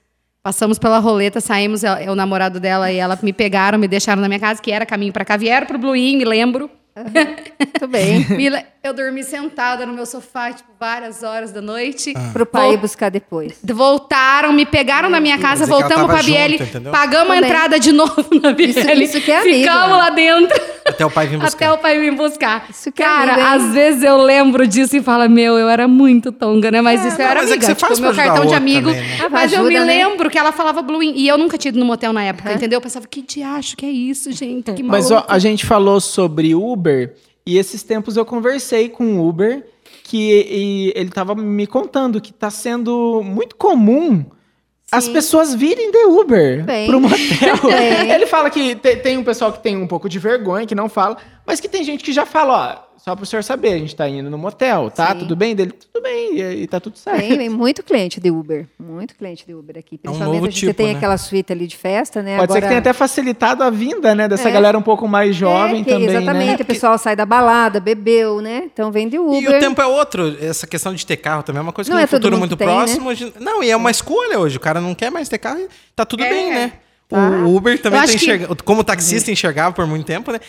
Passamos pela roleta, saímos, é, é o namorado dela e ela me pegaram, me deixaram na minha casa, que era caminho pra cá. Vieram pro Blue Inn, me lembro. Muito bem. Me le- Eu dormi sentada no meu sofá, tipo, várias horas da noite. Pro pai Vol- ir buscar depois. Voltaram, me pegaram na minha casa, ela voltamos pra junto, entendeu? pagamos a Também. entrada de novo na Biele. isso que é amigo, Ficamos né? lá dentro. Até o pai vir buscar. Até o pai vir buscar. Isso que é Cara, amigo, hein? às vezes eu lembro disso e falo, meu, eu era muito tonga, né? Mas isso eu não, era mas é que você tipo, faz meu pra ajudar cartão de amigo. também, né? Ah, Mas eu ajuda, me né? lembro que ela falava Blue Inn. E eu nunca tinha ido no motel na época, entendeu? Eu pensava, que diacho que é isso, gente? Que Mas maluco. ó, a gente falou sobre Uber e esses tempos eu conversei com o Uber que e ele tava me contando que tá sendo muito comum as pessoas virem de Uber Bem. pro motel. Bem. Ele fala que te- tem um pessoal que tem um pouco de vergonha, que não fala, mas que tem gente que já fala, ó, só pro senhor saber, a gente tá indo no motel, tá? Sim. Tudo bem? Dele, tudo bem, e, e tá tudo certo. Tem, tem muito cliente de Uber. Muito cliente de Uber aqui. Principalmente novo a gente tipo, tem né? aquela suíte ali de festa, né? Pode ser que Agora- tenha até facilitado a vinda, né? Dessa É. galera um pouco mais jovem É, que também, Exatamente, né? o pessoal sai da balada, bebeu, né? Então vem de Uber. E o tempo é outro. Essa questão de ter carro também é uma coisa que Não no é todo futuro muito tem, né? próximo. gente- Não, e é uma escolha hoje. O cara não quer mais ter carro e tá tudo É. bem, né? Tá. O Uber também tem acho que- enxerga... Como taxista enxergava por muito tempo, né?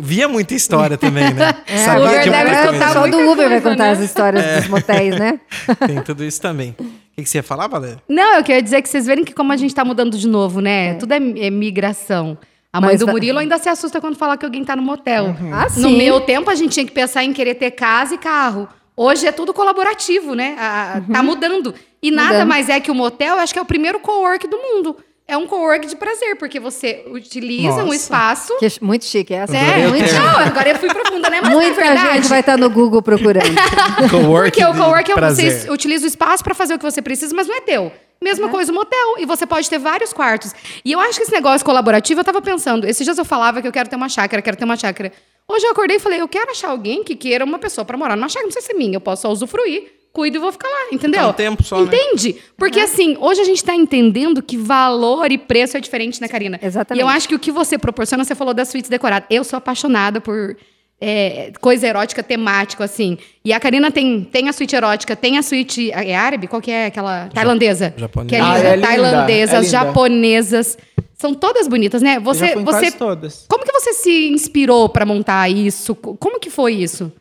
Via muita história também, né? É, Sabia Uber de deve coisa. Só do Uber vai contar né? as histórias É. dos motéis, né? Tem tudo isso também. O que, que você ia falar, Valéria? Não, eu queria dizer que vocês verem que como a gente tá mudando de novo, né? Tudo é, é migração. A mãe Mas do tá- Murilo ainda se assusta quando fala que alguém tá no motel. Ah, No sim. meu tempo, a gente tinha que pensar em querer ter casa e carro. Hoje é tudo colaborativo, né? A- a- Tá mudando. E nada Mudando. mais é que o motel, eu acho que é o primeiro co-work do mundo. É um co-work de prazer, porque você utiliza um Nossa. espaço. Que é muito chique essa. É, o termo. não, agora eu fui profunda, né? Mas Muita na verdade, gente vai estar no Google procurando. Cowork porque o cowork é prazer. você utiliza o espaço pra fazer o que você precisa, mas não é teu. Mesma coisa o motel. E você pode ter vários quartos. E eu acho que esse negócio colaborativo, eu tava pensando. Esses dias eu falava que eu quero ter uma chácara, quero ter uma chácara. Hoje eu acordei e falei, eu quero achar alguém que queira uma pessoa pra morar numa chácara. Não sei se é minha, eu posso só usufruir, cuido e vou ficar lá, entendeu? Ficar um tempo só, né? Entende? Porque assim, hoje a gente tá entendendo que valor e preço é diferente, né, Karina? Exatamente. E eu acho que o que você proporciona, você falou das suítes decoradas. Eu sou apaixonada por é, coisa erótica temático, assim. E a Karina tem, tem a suíte erótica, tem a suíte. É árabe? Qual que é aquela? Tailandesa. japonesa. Que é Ah, linda. é linda, Tailandesas, é linda. japonesas. São todas bonitas, né? Você, já fui em você, quase todas. como que você se inspirou pra montar isso? Co- Como que foi isso?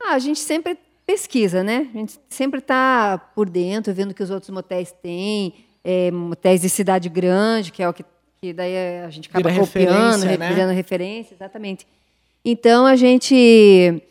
Ah, a gente sempre pesquisa, né? A gente sempre está por dentro, vendo o que os outros motéis têm, é, motéis de cidade grande, que é o que, que daí a gente acaba Vira copiando, referência, re- né? virando referência, exatamente. Então a gente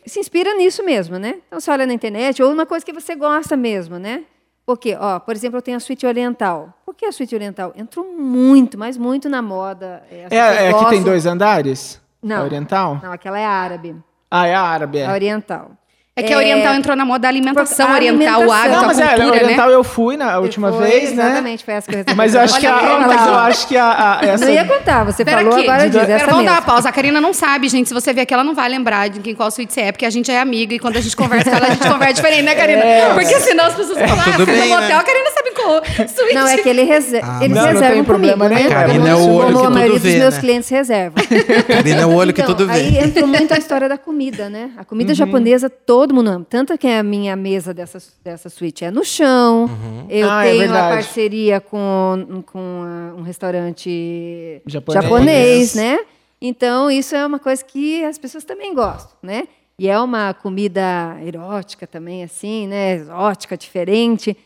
se inspira nisso mesmo, né? Então você olha na internet, ou uma coisa que você gosta mesmo, né? Porque, ó, por exemplo, eu tenho a suíte oriental. Por que a suíte oriental? Entrou muito, mas muito na moda. É, as É, é que tem dois andares? Não. A oriental? Não, aquela é árabe. Ah, é a árabe. A É. oriental. É que a oriental entrou na moda da alimentação Porque a oriental, o alimentação- hábito, Não, mas é, a cultura, oriental né? eu fui na última Foi, vez, né? Exatamente, foi essa resolvi. Mas eu acho que a, mas eu acho que a, a- essa Não ia contar, você Pera falou, aqui, agora de- diz Pera, essa vamos dar uma pausa. A Karina não sabe, gente. Se você vier aqui, ela não vai lembrar de quem qual suíte você é, porque a gente é amiga e quando a gente conversa com ela, a gente conversa diferente, né, Karina? É. Porque senão as pessoas falam, ah, tudo você bem, no né? motel, a Karina sabe qual suíte. Não, é que ele reser Ah, eles não, não reservam tem problema comigo, né? Karina é o Como olho que a tudo maioria dos vê, meus né? clientes reservam. Karina é o olho que Então, tudo vê. Aí entrou muito a história da comida, né? A Uhum. comida japonesa todo mundo ama. Tanto que a minha mesa dessa, dessa suíte é no chão. Uhum. Eu Ah, é tenho a verdade. parceria com, com ah, um restaurante Japonês. japonês, né? Então, isso é uma coisa que as pessoas também gostam, né? E é uma comida erótica também, assim, né? Exótica, diferente.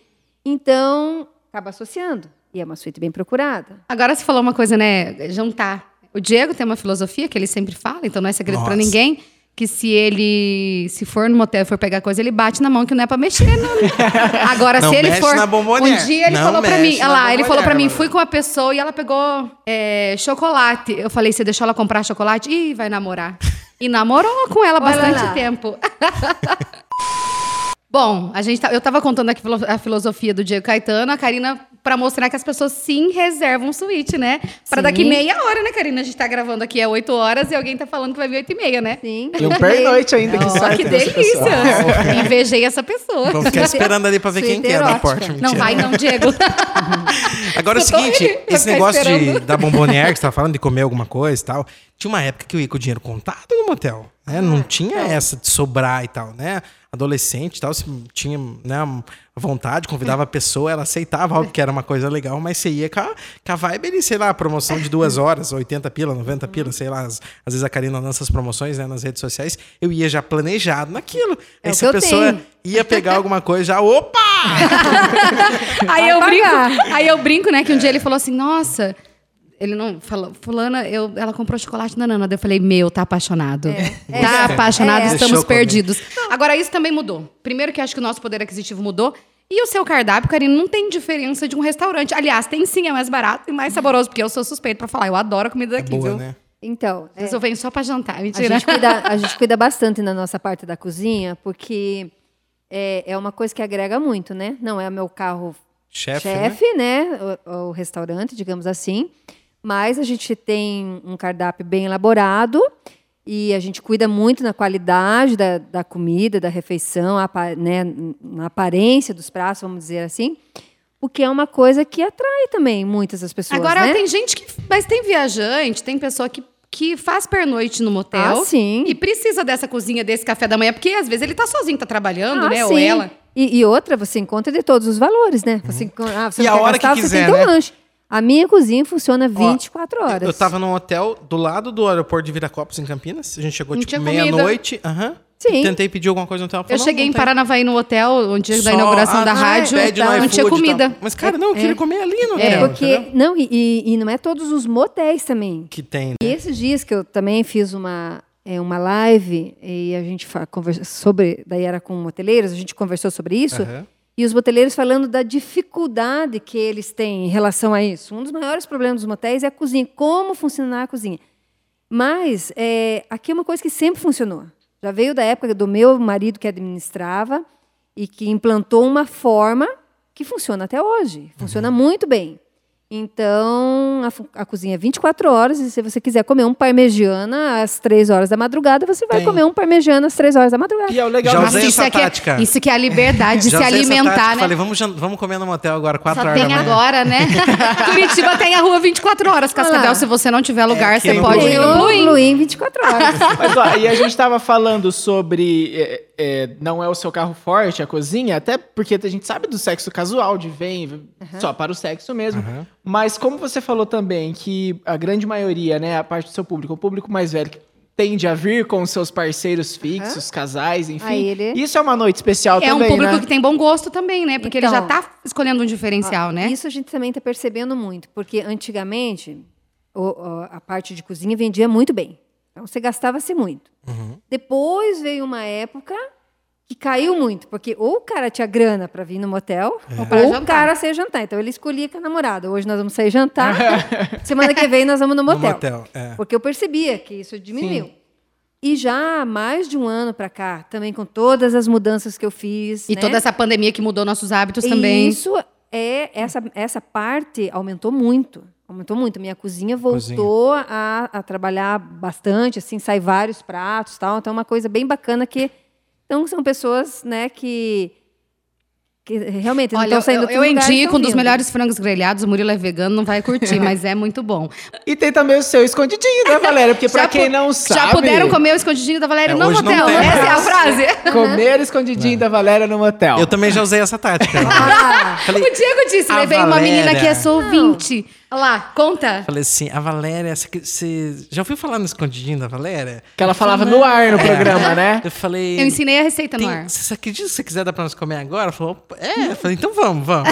Então, acaba associando. E é uma suíte bem procurada. Agora você falou uma coisa, né? Jantar. O Diego tem uma filosofia que ele sempre fala, então não é segredo pra Nossa. ninguém. Que se ele se for no motel e for pegar coisa, ele bate na mão que não é pra mexer. Não. Agora, Não se ele mexe for. Um dia ele Não falou pra mexe mim. Olha lá, ele falou pra mim: fui com uma pessoa e ela pegou é, chocolate. Eu falei: você deixou ela comprar chocolate? Ih, vai namorar. E namorou com ela Olha bastante lá. tempo. Bom, a gente tá- eu tava contando aqui a filosofia do Diego Caetano, a Karina, pra mostrar que as pessoas sim reservam suíte, né? Pra Sim. daqui meia hora, né, Karina? A gente tá gravando aqui é 8 horas e alguém tá falando que vai vir 8 e meia, né? Sim. E um pernoite ainda que sai que delícia! Invejei essa pessoa. Vamos ficar esperando ali pra ver quem que é da erótica. porta. Não mentira. vai não, Diego. Agora é o seguinte, esse negócio de, da bombonier que você tava falando, de comer alguma coisa e tal, tinha uma época que eu ia com o dinheiro contado no motel. Né? Não Ah, tinha é. essa de sobrar e tal, né? Adolescente e tal, você tinha né, vontade, convidava a pessoa, ela aceitava, óbvio que era uma coisa legal, mas você ia com a, com a vibe ali, sei lá, promoção de duas horas, 80 pila, 90 pila, sei lá, às, às vezes a Karina lança as promoções né, nas redes sociais, eu ia já planejado naquilo. É Aí se a pessoa tenho. ia pegar alguma coisa, já, opa! aí eu brinco, aí eu brinco, né, que um dia ele falou assim: "Nossa, ele não falou, fulana, eu, ela comprou chocolate na Nana. Eu falei, meu, tá apaixonado. Tá É. apaixonado, É. estamos perdidos. Agora, isso também mudou. Primeiro que eu acho que o nosso poder aquisitivo mudou. E o seu cardápio, Karine, não tem diferença de um restaurante. Aliás, tem sim, é mais barato e mais saboroso, porque eu sou suspeito pra falar. Eu adoro a comida daqui, Boa, viu? né? Então, vezes é, eu venho só pra jantar, a, mentira. gente cuida, a gente cuida bastante na nossa parte da cozinha, porque é, é uma coisa que agrega muito, né? Não é o meu carro Chefe, né? chefe, né? O, o restaurante, digamos assim. Mas a gente tem um cardápio bem elaborado E a gente cuida muito na qualidade da, da comida, da refeição, apa- né, na aparência dos pratos, vamos dizer assim. Porque é uma coisa que atrai também muitas das pessoas. Agora né? tem gente que. Mas tem viajante, tem pessoa que, que faz pernoite no motel. Ah, sim. E precisa dessa cozinha, desse café da manhã, porque às vezes ele tá sozinho, tá trabalhando, Ah, né? Ou sim. ela. E, e outra, você encontra de todos os valores, né? Você, enco- ah, você E não a quer hora que gastar, quiser, você tem teu né? lanche. A minha cozinha funciona 24 horas. Eu tava num hotel do lado do aeroporto de Viracopos, em Campinas. A gente chegou, Não tipo, tinha comida. meia-noite. Aham. Sim. Tentei pedir alguma coisa no hotel. ela Eu falou, cheguei não, em tem. Paranavaí no hotel, onde da Só- inauguração ah, da rádio, pede no não iFood tinha e tal. comida. Mas, cara, não, eu queria comer ali no É, hotel. porque. entendeu? Não, e, e- e não é todos os motéis também. Que tem. E esses dias que eu também fiz uma, é, uma live e a gente fa- conversa sobre. Daí era com moteleiros, a gente conversou sobre isso. Aham. E os moteleiros falando da dificuldade que eles têm em relação a isso. Um dos maiores problemas dos motéis é a cozinha, como funcionar a cozinha. Mas é, aqui é uma coisa que sempre funcionou. Já veio da época do meu marido que administrava e que implantou uma forma que funciona até hoje. Funciona muito bem. Então, a, a cozinha é 24 horas e se você quiser comer um parmegiana às 3 horas da madrugada, você vai Tem. comer um parmegiana às 3 horas da madrugada. E é o legal Já Nossa, usei isso, essa é que é, tática. isso que é a liberdade de se alimentar, né? Falei, vamos, vamos comer no motel agora, 4 Só horas tem da manhã. agora, né? Curitiba tem a rua 24 horas, Cascavel. lá. Se você não tiver lugar, aqui você pode ir no. Bluin 24 horas. Mas ó, e a gente tava falando sobre. é, é, não é o seu carro forte, a cozinha, até porque a gente sabe do sexo casual, de vem só para o sexo mesmo. Aham. Mas como você falou também que a grande maioria, né, a parte do seu público, o público mais velho, que tende a vir com os seus parceiros fixos, casais, enfim. Ele- Isso é uma noite especial É um também, público né? que tem bom gosto também, né? Porque ele já Então, tá escolhendo um diferencial, né? Isso a gente também está percebendo muito, porque antigamente o- o- a parte de cozinha vendia muito bem. Então você gastava-se muito. Depois veio uma época que caiu muito, porque ou o cara tinha grana para vir no motel, ou pra o jantar. cara saía jantar. Então ele escolhia com a namorada. Hoje nós vamos sair jantar, semana que vem nós vamos no No motel. motel, é. Porque eu percebia que isso diminuiu. E já há mais de um ano para cá, também com todas as mudanças que eu fiz. E né? toda essa pandemia que mudou nossos hábitos também. Isso é essa, essa parte aumentou muito. Aumentou muito. Minha cozinha voltou A, a trabalhar bastante, assim, sai vários pratos, tal. Então é uma coisa bem bacana que então são pessoas, né, que que realmente não Olha, estão eu, saindo eu, eu indico estão um dos melhores frangos grelhados. O Murilo é vegano, não vai curtir, mas é muito bom. E tem também o seu escondidinho, né, Valéria? Porque pra Já quem não sabe... Já puderam comer o escondidinho da Valéria É, no não motel? tem. Essa é a frase? Comer o escondidinho da Valéria no motel. Eu também já usei essa tática. Ah, Falei, O Diego disse, levei uma menina Valéria. que é sua ouvinte. Olha lá, conta. falei assim, a Valéria, você- você já ouviu falar no escondidinho da Valéria? Que ela falava no ar no programa, né? Eu falei... Eu ensinei a receita no ar. você acredita se você quiser dar pra nós comer agora? Ela falou, é. Eu falei, então vamos, vamos.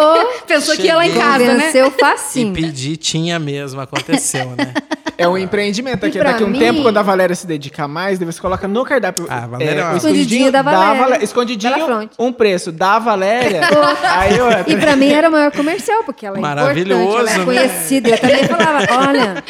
Pensou que ia lá em Cheguei. casa, né? E facinho. pedir, tinha mesmo, aconteceu, né? É um empreendimento aqui. Daqui a um mim- tempo, quando a Valéria se dedicar mais, você coloca no cardápio. Ah, a Valéria é uma- o Escondidinho da Valéria. Bela Escondidinho, um preço da Valéria. aí eu, E pra mim era o maior comercial, porque ela é Maravilhoso, importante, ela é né? conhecida. Eu também falava, olha,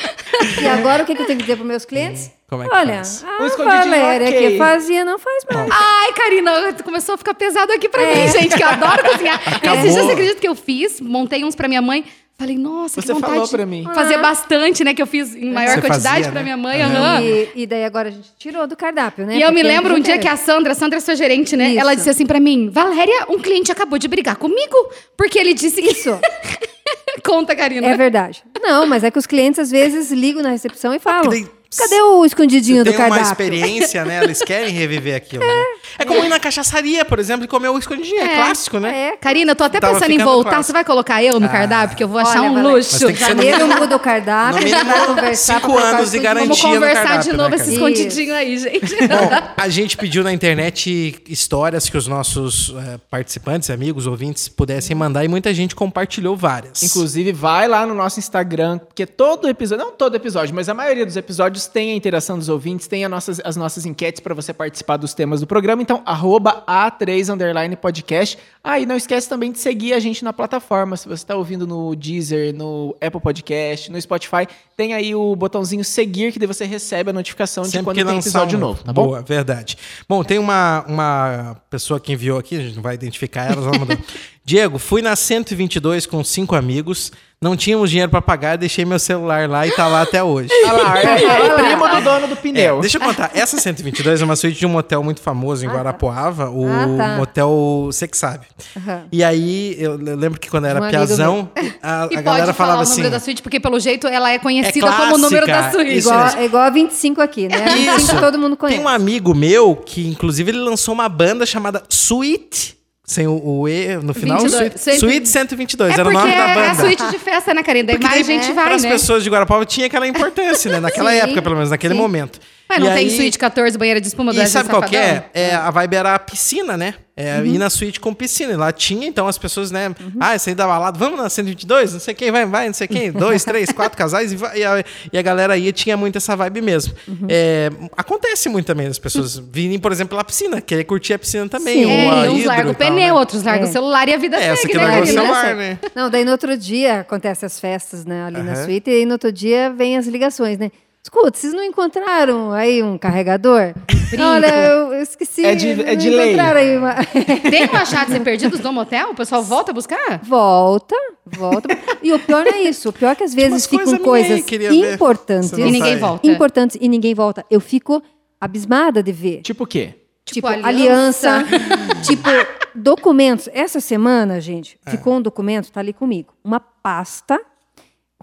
e agora o que que eu tenho que dizer para meus clientes? Como é que olha, faz? A Valéria ok. que fazia não faz mais. Ai, Karina, começou a ficar pesado aqui pra mim, gente, que eu adoro cozinhar. Esses dias, você acredita que eu fiz? Montei uns pra minha mãe. Falei, nossa, Você que vontade falou pra mim. Fazer bastante, né? Que eu fiz em maior Você quantidade fazia, pra né? minha mãe. aham. E, e daí agora a gente tirou do cardápio, né? E eu me Porque lembro um dia que a Sandra, a Sandra é sua gerente, né? Isso. Ela disse assim pra mim: Valéria, um cliente acabou de brigar comigo. Porque ele disse. Isso, Conta, Karina. é verdade. Não, mas é que os clientes às vezes ligam na recepção e falam: daí- cadê o escondidinho do tem uma cardápio? experiência, né? Eles querem reviver aquilo, né? É como ir na cachaçaria, por exemplo, e comer o escondidinho. É, clássico, né? É. Karina, eu tô até Tava pensando em voltar. clássico. Você vai colocar eu no cardápio? Que eu vou achar Olha, um Valéria, luxo. No Janeiro mínimo- muda o cardápio, no a gente vai mínimo conversar cinco anos escondidinho. garantia. Vamos no conversar cardápio, de né, novo Karina? esse escondidinho aí, gente. Bom, a gente pediu na internet histórias que os nossos eh, participantes, amigos, ouvintes pudessem mandar e muita gente compartilhou várias. Inclusive, vai lá no nosso Instagram, porque todo episódio, não todo episódio, mas a maioria dos episódios tem a interação dos ouvintes, tem nossas, as nossas enquetes para você participar dos temas do programa. Então, arroba A3 underline podcast. Ah, e não esquece também de seguir a gente na plataforma. Se você está ouvindo no Deezer, no Apple Podcast, no Spotify, tem aí o botãozinho seguir, que daí você recebe a notificação de Sempre quando que tem episódio um novo, tá bom? Boa, verdade. Bom, tem uma, uma pessoa que enviou aqui, a gente não vai identificar ela. Diego, fui na 122 com cinco amigos, não tínhamos dinheiro pra pagar, deixei meu celular lá e tá lá até hoje. Olha lá, é, é primo do dono do É, pneu. deixa eu contar, essa 122 é uma suíte de um motel muito famoso em Guarapuava, o Ah, tá. motel Você que sabe. Aham. E aí, eu lembro que quando eu era Um piazão, a, E a galera pode falar falava o assim... número da suíte, porque pelo jeito ela é conhecida É como o número da suíte. Igual, é igual a 25 aqui, né? 25 todo mundo conhece. Tem um amigo meu que, inclusive, ele lançou uma banda chamada Sweet, sem o, o E no final. 22, Sweet, cento- Sweet 122, É era o nome da é, banda. é a suíte de festa, né, Karina? Daí mais gente vai, pras né? pessoas de Guarapava tinha aquela importância, né? Naquela Sim. época, pelo menos, naquele Sim. momento. Mas não E tem aí- suíte 14, banheira de espuma do E sabe qual que é? É? A vibe era a piscina, né? É, Uhum. Ir na suíte com piscina. E lá tinha, então, as pessoas, né? Ah, essa aí da balada, vamos na 122? Não sei quem, vai, vai, não sei quem. Dois, três, quatro casais. E, vai, e, a, e a galera ia, tinha muito essa vibe mesmo. Uhum. É, acontece muito também, as pessoas virem, por exemplo, pela piscina, querer curtir a piscina também. Sim. ou É, a e uns largam o tal, pneu, né? outros largam É. o celular e a vida É, essa segue, aqui né, largou o celular, né? Não, daí no outro dia acontecem as festas, né, ali na suíte, e aí no outro dia vem as ligações, né? Escuta, vocês não encontraram aí um carregador? Olha, eu, eu esqueci. É de- é de lei. uma... Tem um achados e perdidos do motel? O pessoal volta a buscar? volta, volta. E o pior não é isso. O pior é que às vezes ficam coisas coisas importantes. E ninguém volta. Importantes e ninguém volta. Eu fico abismada de ver. Tipo o quê? Tipo, Tipo, aliança, aliança. tipo, documentos. Essa semana, gente, É. ficou um documento, tá ali comigo. Uma pasta,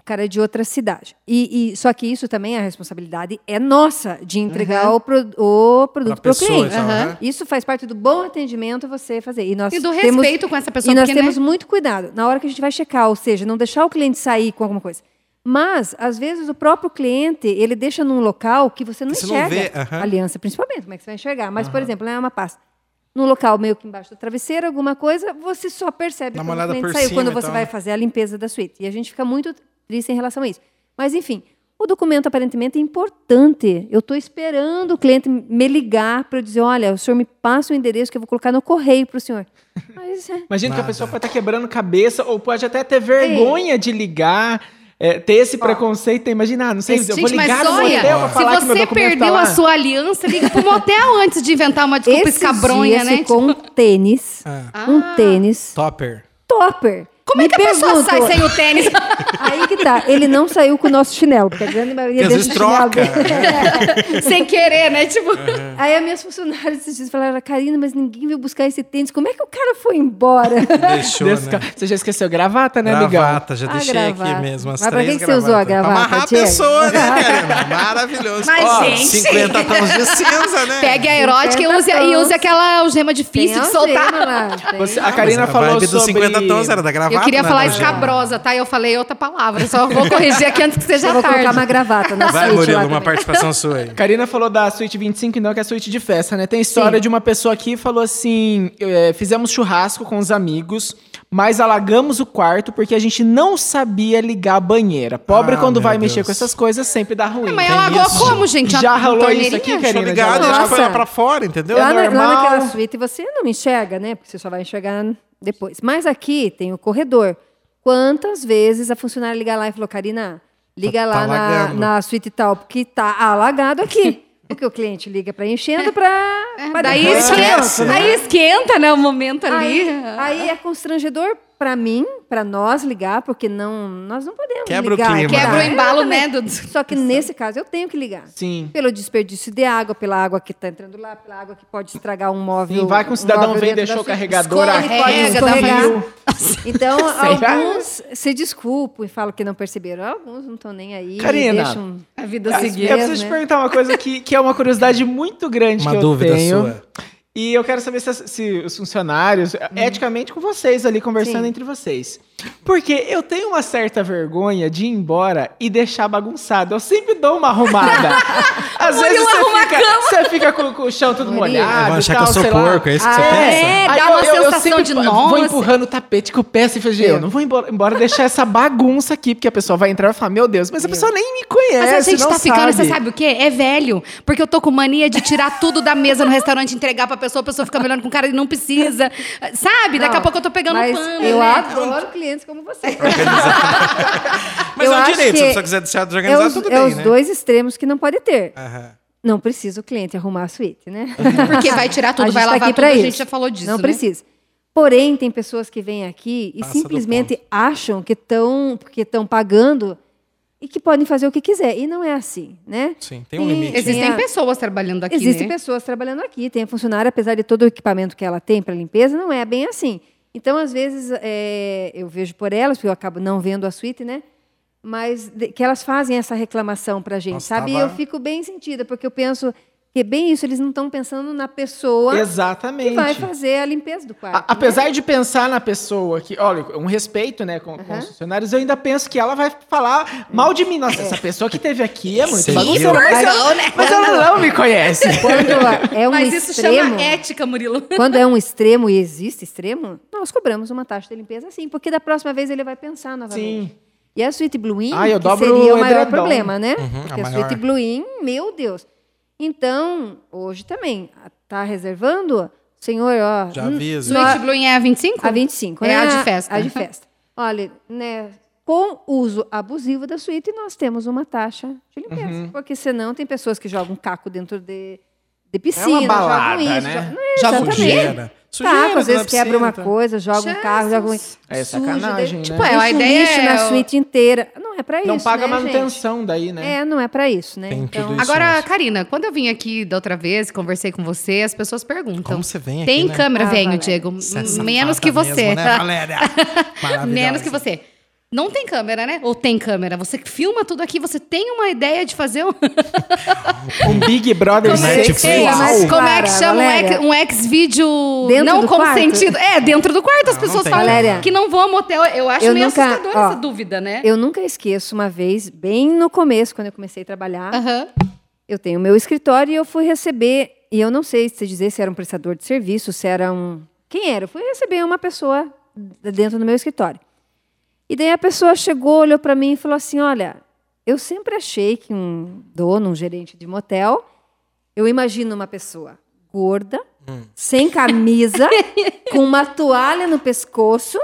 o cara é de outra cidade. E, e- só que isso também, a responsabilidade é nossa, de entregar o, pro- o produto para o pessoa, cliente. então, aham. Isso faz parte do bom atendimento você fazer. E, nós E do temos- respeito com essa pessoa, E nós porque, temos né? muito cuidado na hora que a gente vai checar, ou seja, não deixar o cliente sair com alguma coisa. Mas, às vezes, o próprio cliente, ele deixa num local que você não você não enxerga. vê, aham. Aliança, principalmente, como é que você vai enxergar? Mas, por exemplo, é uma pasta. Num local meio que embaixo do travesseiro, alguma coisa, você só percebe Dá quando o cliente saiu, cima quando você tal, vai né? fazer a limpeza da suíte. E a gente fica muito triste em relação a isso. Mas, enfim, o documento aparentemente é importante. Eu estou esperando o cliente me ligar para eu dizer, olha, o senhor me passa o endereço que eu vou colocar no correio para o senhor. Mas, é, Imagina que a pessoa pode estar quebrando cabeça ou pode até ter vergonha de ligar, é, ter esse preconceito. Imagina, ah, não sei, eu vou ligar no olha, motel pra se falar que meu você documento perdeu tá lá. a sua aliança, liga pro motel antes de inventar uma desculpa Esses escabronha, dias né? ficou um tênis, Ah. um tênis Topper. topper. Como é Me que a pessoa pergunto- sai sem o tênis? Aí que tá, ele não saiu com o nosso chinelo, porque a grande maioria Porque às deixa o vezes chinelo troca. dele. sem querer, né? Tipo, Aí as minhas funcionárias esses dias falaram, Karina, mas ninguém veio buscar esse tênis, como é que o cara foi embora? Deixou, Desse né? ca- Você já esqueceu gravata, né, amigão? Gravata, já deixei gravata. aqui mesmo. As Mas pra três que que você usou a gravatas. gravata, Pra amarrar a Diego? pessoa, né, Karina? Maravilhoso. Mas, Ó, gente- 50 tons de cinza, né? pegue a erótica e 50 use, e use aquela algema difícil de Tem soltar. algema lá, tem. Você- a Mas Karina a falou vibe dos sobre... 50 tons era da gravata, Eu queria né, falar da escabrosa, tá? Eu falei outra palavra. Só vou corrigir aqui antes que seja Eu vou tarde. colocar uma gravata na Vai, suíte Murilo, uma participação sua aí. Karina falou da suíte 25, então, que é a suíte de festa, né? Tem história Sim. de uma pessoa aqui que falou assim: é, fizemos churrasco com os amigos, mas alagamos o quarto porque a gente não sabia ligar a banheira. Pobre, Ah, quando vai Deus. mexer com essas coisas, sempre dá ruim. Mas Tem ela alagou isso. como, gente? Já A rolou isso aqui, Karina? Já ligado, gente foi lá pra fora, entendeu? Lá, na- lá normal. naquela suíte você não enxerga, né? Porque você só vai enxergar depois. Mas aqui tem o corredor. Quantas vezes a funcionária liga lá e falou, Karina, liga Tá- lá tá na, na suíte tal, porque tá alagado aqui. Porque o cliente liga para enchendo para. É, Daí esquenta, aí esquenta, né? O momento ali. Aí, aí é constrangedor para mim, para nós ligar, porque não, nós não podemos Quebra o ligar. clima, Quebra o né? embalo, né? Do... Só que nesse caso eu tenho que ligar. Sim. Pelo desperdício de água, pela água que está entrando lá, pela água que pode estragar um móvel. Sim, vai que um cidadão vem e deixou o carregador escorregar. frio. Então, Será? alguns se desculpam e falam que não perceberam. Alguns não estão nem aí. Karina, deixam A vida Eu seguir. preciso te né? perguntar uma coisa que, que é uma curiosidade muito grande Uma que eu dúvida tenho. sua. E eu quero saber se, se os funcionários, eticamente com vocês ali, conversando Sim. entre vocês. Porque eu tenho uma certa vergonha de ir embora e deixar bagunçado. Eu sempre dou uma arrumada. Às Murilo vezes você a fica, você fica com, com o chão todo Murilo. molhado. E achar tal, que eu sou sei lá. porco, é isso que você Ah, pensa? é? Aí dá uma sensação sempre de Vou nossa. empurrando o tapete com o pé assim, falei, eu não vou embora, embora deixar essa bagunça aqui, porque a pessoa vai entrar e vai falar, meu Deus, mas a pessoa nem me conhece, Mas a gente não tá ficando, sabe. você sabe o quê? É velho. Porque eu tô com mania de tirar tudo da mesa no restaurante, entregar pra pessoa, a pessoa fica me olhando com cara e não precisa. Sabe? Daqui a Não, pouco eu tô pegando mas pano. Eu né? adoro clientes como você. Mas Eu é um direito, se a pessoa quiser deixar É desorganizado, os, tudo é bem, os né? dois extremos que não pode ter. Aham. Não precisa o cliente arrumar a suíte, né? Porque vai tirar tudo, vai tá lavar aqui tudo, pra a gente isso. já falou disso, Não né? precisa. Porém, tem pessoas que vêm aqui e Passa simplesmente acham que estão que estão pagando e que podem fazer o que quiser. E não é assim, né? Sim, tem um limite. Existem a- pessoas trabalhando aqui, Existem né? pessoas trabalhando aqui, tem a funcionária, apesar de todo o equipamento que ela tem para limpeza, não é bem assim. Então, às vezes, é, eu vejo por elas, porque eu acabo não vendo a suíte, né? Mas de- que elas fazem essa reclamação para a gente, Nossa, sabe? E tava- eu fico bem sentida, porque eu penso que é bem isso, eles não estão pensando na pessoa Exatamente. que vai fazer a limpeza do quarto. A- apesar de pensar na pessoa que, olha, um respeito, né, com, com os funcionários, eu ainda penso que ela vai falar mal de mim. Nossa, essa pessoa que teve aqui é muito Sim. mas, ela, mas ela não me conhece. Quando é um Mas isso extremo, chama ética, Murilo. quando é um extremo e existe extremo, nós cobramos uma taxa de limpeza sim, porque da próxima vez ele vai pensar novamente. Sim. E a suíte Blue In, Ah, eu que seria o o maior edredom. problema, né? Uhum, Porque a a, maior. suíte Blue In, meu Deus. Então, hoje também, tá reservando? Senhor, ó. Já hum, avisa. Suíte Blue é a 25? a 25, É né? a de festa. A de festa. Olha, né, com uso abusivo da suíte, nós temos uma taxa de limpeza. Uhum. Porque senão tem pessoas que jogam caco dentro de, de piscina, É balada, jogam isso. né? jogam- Não é, Jogam. Sujeira. Sujeira Taco, às vezes quebra uma tá? coisa, joga um carro, joga um. É sacanagem, de- né? Tipo, é, a ideia lixo é na suíte inteira. Não é pra Não isso. paga né, gente? manutenção daí, né? É, não é pra isso, né? Tem então, tudo isso. Agora, mesmo. Karina, quando eu vim aqui da outra vez, conversei com você, as pessoas perguntam. Como você vem aqui, Tem né? câmera, Ah, venho, Valéria. Diego. É Menos que você. mesmo, né. Menos que você. Não tem câmera, né? Ou tem câmera? Você filma tudo aqui, você tem uma ideia de fazer um. Um Big Brother Como é sexual. fez? Mas- Como é que chama? Um Valéria. Um ex-vídeo Dentro não do quarto? consentido. É, dentro do quarto as Não, não pessoas tem falam Valéria. que não vão a motel. Eu acho Eu meio nunca- assustador ó, essa dúvida, né? eu nunca esqueço uma vez, bem no começo, quando eu comecei a trabalhar, Aham. eu tenho meu escritório e eu fui receber, e eu não sei se dizer se era um prestador de serviço, se era um. Quem era? Eu fui receber uma pessoa dentro do meu escritório. E daí a pessoa chegou, olhou para mim e falou assim: Olha, eu sempre achei que um dono, um gerente de motel, eu imagino uma pessoa gorda, sem camisa, com uma toalha no pescoço,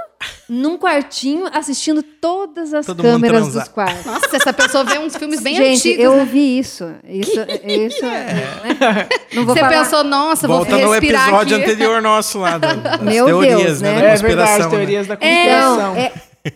num quartinho, assistindo todas as Todo câmeras dos quartos. Nossa, essa pessoa vê uns filmes bem Gente, antigos. eu né? ouvi isso. Isso, isso né? Não vou Você falar. pensou, nossa, vou Volta no respirar episódio aqui. anterior nosso lá, das Meu teorias, Deus, né? né? É verdade, né? teorias da Então, conspiração. é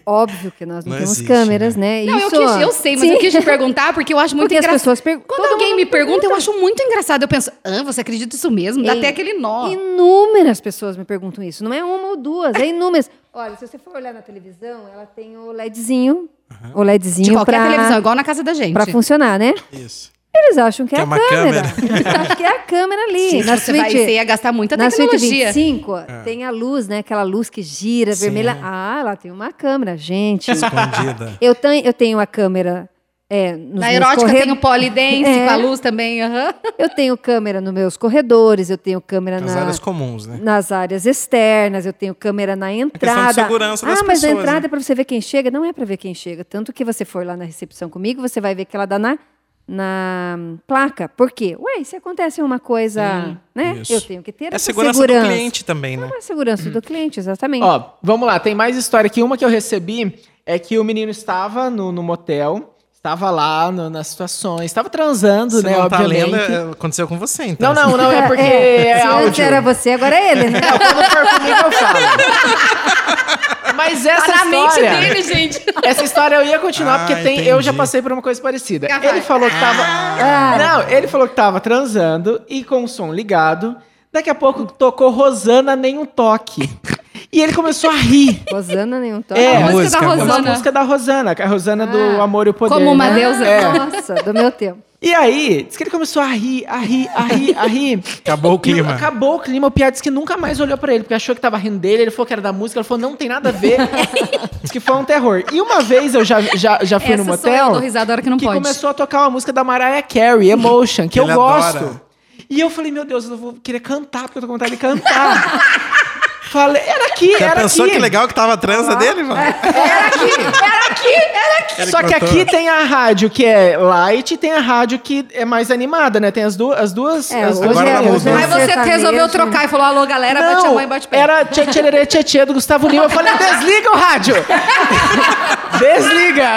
óbvio que nós não, Não temos existe, câmeras, né? Não, eu, Isso, quis, eu sei, mas sim. eu quis te perguntar porque eu acho muito as engraçado. pessoas Quando todo alguém mundo me pergunta, eu pergunta. acho muito engraçado. Eu penso, ah, você acredita nisso mesmo? Dá Ei, até aquele nó. Inúmeras pessoas me perguntam isso. Não é uma ou duas, é inúmeras. Olha, se você for olhar na televisão, ela tem o LEDzinho. O LEDzinho De qualquer pra, televisão, igual na casa da gente. pra funcionar, né? Isso. Eles acham que, Que é é a câmera. câmera. Eles acham que é a câmera ali. Gente, na você, vai, suíte- você ia gastar muita Na suíte tecnologia. 25, tem a luz, né? Aquela luz que gira, Sim. vermelha. Ah, ela tem uma câmera, gente. Escondida. eu, tenho, eu tenho a câmera é, nos Na erótica tem o polidense, É. com a luz também. aham. Eu tenho câmera nos meus corredores, eu tenho câmera Nas na- áreas comuns, né? nas áreas externas, eu tenho câmera na questão de entrada. segurança das ah, mas a pessoas, entrada né? é para você ver quem chega? Não é para ver quem chega. Tanto que você for lá na recepção comigo, você vai ver que ela dá na, na placa. Por quê? Ué, se acontece uma coisa, né? isso. Eu tenho que ter É a essa segurança, segurança. do cliente também, né? É a segurança do cliente, exatamente. Ó, vamos lá, tem mais história aqui. Uma que eu recebi é que o menino estava no, no motel, estava lá no- nas situações, estava transando, Você né, não tá obviamente. lendo, é, aconteceu com você, então. Não, não, não, é porque é, Se antes áudio. era você, agora é ele, né? Não, quando for comigo eu falo. Mas essa Tá na mente história... dele, gente. Essa história eu ia continuar, Ah, porque tem, eu já passei por uma coisa parecida. Ele falou que tava. Ah. Não, ele falou que tava transando e com o som ligado. Daqui a pouco tocou Rosana nem um toque. E ele começou a rir. Rosana nenhum toque. É, a música música, da a Uma música. Rosana. música da Rosana, que é a Rosana do Ah. Amor e o Poder. Como uma né? deusa. É. Nossa, do meu tempo. E aí, diz que ele começou a rir, a rir, a rir, a rir. Acabou o clima. Acabou o clima. O Piá disse que nunca mais olhou pra ele, porque achou que tava rindo dele. Ele falou que era da música. Ele falou, não tem nada a ver. diz que foi um terror. E uma vez eu já, já, já fui Essa no sou eu, motel. dou risada hora que não que pode. começou a tocar uma música da Mariah Carey, Emotion, que, Que eu ele gosto. adora. E eu falei, meu Deus, eu vou querer cantar, porque eu tô com vontade de cantar. falei, era aqui, Já era pensou aqui. que legal que tava a transa dele, mano? Era aqui, era aqui, era aqui. Ele Só que cortou. aqui tem a rádio que é light e tem a rádio que é mais animada, né? Tem as duas. As duas, É, as duas Agora é, hoje mudou. é Aí você sertanejo. resolveu trocar e falou, alô, galera, bate a Não, mãe, bate pé. era tchê tchê tchê tchê do Gustavo Lima. Eu falei, desliga o rádio. desliga.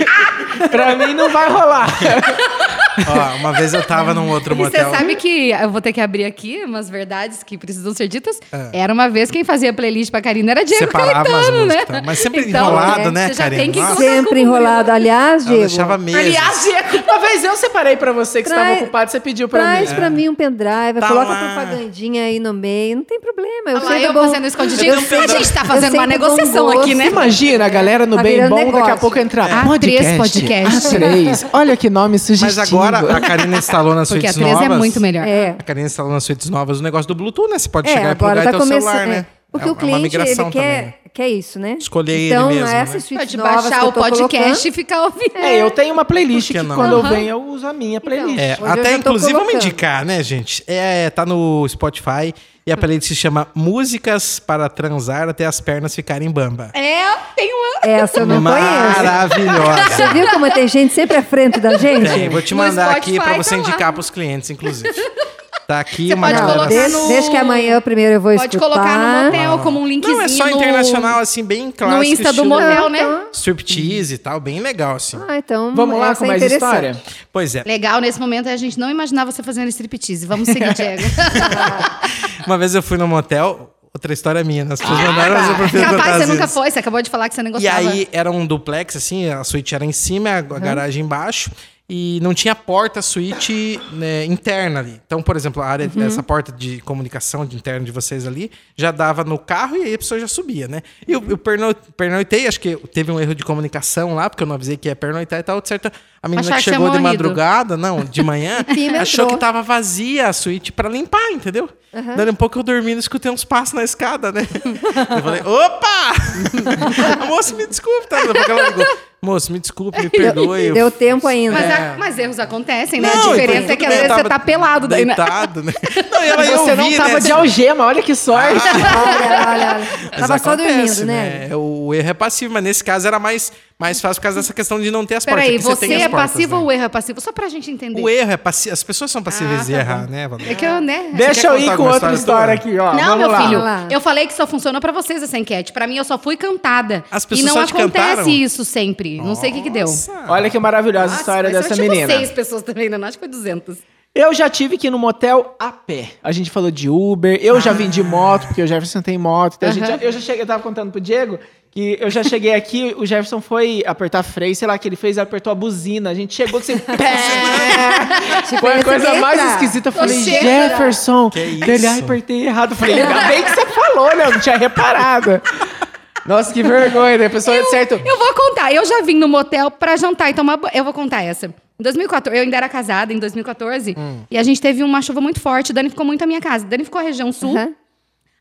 pra mim não vai rolar. Ó, uma vez eu tava num outro E você motel. sabe que eu vou ter que abrir aqui umas verdades que precisam ser ditas. Era uma vez quem fazia playlist pra Karina era Diego Separava Caetano, né? tá? mas sempre Então, enrolado, é, né, você já Karina? tem que Nossa. Sempre enrolado. Aliás, Ela Diego, deixava meses. Aliás, Diego, uma vez eu separei pra você que Traz- estava ocupado, você pediu pra traz mim. pra mim um pendrive, Tá coloca lá. propagandinha aí no meio, não tem problema. Eu lá, sei eu do bom- fazendo escondidinho. eu A gente tá eu fazendo uma negociação aqui, né? Imagina a galera no Tá bem bom, daqui a pouco entrar. Podcast. três podcast. A três. Olha que nome sugestivo. Agora a Karina instalou nas Porque a suítes 13 novas. é muito melhor. É. A Karina instalou nas suítes novas o negócio do Bluetooth, né? Você pode É, chegar e plugar tá em teu começando. celular, é. né? Porque é o cliente uma migração ele quer, também. quer isso, né? Escolher ele então, mesmo, essas né? suítes Pode novas baixar que eu o podcast colocando, e ficar ouvindo. É, eu tenho uma playlist que que não? quando eu Aham. venho eu uso a minha playlist. É, Hoje eu até inclusive vamos indicar, né, gente? É, tá no Spotify e a playlist se chama Músicas para Transar até as pernas ficarem bamba. É, tem uma. Essa eu não conheço. Maravilhosa. Você viu como tem gente sempre à frente da gente? Tem, vou te mandar aqui pra você tá indicar pros clientes, inclusive. Tá aqui Você uma pode galera. colocar no- deixa que amanhã primeiro eu vou Pode escutar. colocar no motel como um linkzinho. Não, é só no- internacional, assim, bem clássico. No Insta do motel, né? Striptease e tal, bem legal, assim. Ah, então Vamos lá com é mais história? Pois é. Legal, nesse momento a gente não imaginava você fazendo striptease. Vamos seguir, Diego. Uma vez eu fui num motel, outra história minha, né? As pessoas mandaram mas eu prefiro contar Ah, Capaz, você nunca foi. Você acabou de falar que você E gostava. aí era um duplex, assim, a suíte era em cima, a a garagem embaixo. E não tinha porta suíte né, interna ali. Então, por exemplo, a área, Uhum. essa porta de comunicação de interna de vocês ali, já dava no carro e aí a pessoa já subia, né? E eu, eu perno- pernoitei, acho que teve um erro de comunicação lá, porque eu não avisei que ia pernoitar e tal, certo? A menina Achar que que chegou de morrido. madrugada, não, de manhã, achou que tava vazia a suíte pra limpar, entendeu? Dando um pouco eu dormindo, escutei uns passos na escada, né? eu falei, opa! Moço, me desculpe, tá? Daqui a ela ligou, moço, me desculpe, me perdoe. eu Deu tempo ainda. Mas, É. a- mas erros acontecem, né? Não, a diferença tudo é que às vezes você tá pelado daí, né? Deitado, né? Não, e ela ia Você não tava né? de algema, olha que sorte. olha, olha, olha. Mas Tava só dormindo, né? O erro é passivo, mas nesse caso era mais, mais fácil por causa dessa questão de não ter as portas. Peraí, você, tem as é portas, passivo né? ou o erro é passivo? Só pra gente entender. O erro é passivo. As pessoas são passíveis Ah, de tá errar, bom. né, Valéria? É que eu, né? Deixa eu ir com outra história aqui, ó. Não, meu filho, eu falei que só funciona pra vocês essa enquete. Pra mim, eu só fui cantada. As e pessoas não só te acontece cantaram? isso sempre. Não sei o que que deu. Olha que maravilhosa a Nossa, história mas dessa eu tinha menina. seis pessoas também, né? Não acho que foi 200. Eu já tive que ir no motel a pé. A gente falou de Uber, eu já vim de moto, porque o Jefferson tem moto. Então a gente já- eu já cheguei, eu tava contando pro Diego que eu já cheguei aqui, o Jefferson foi apertar freio, sei lá, que ele fez, apertou a buzina. A gente chegou assim, pé! Tipo, Foi a coisa mais esquisita. Eu falei, Oxê. Jefferson, Que isso? ele, ai, apertei errado. Eu falei, ainda bem que você falou, né? Eu não tinha reparado. Nossa, que vergonha, né? A pessoa, certo. Eu vou contar. Eu já vim no motel pra jantar e tomar banho. Eu vou contar essa. Em 2014, eu ainda era casada, em 2014, Hum. e a gente teve uma chuva muito forte. Dani ficou muito à minha casa. Dani ficou região sul. Aham.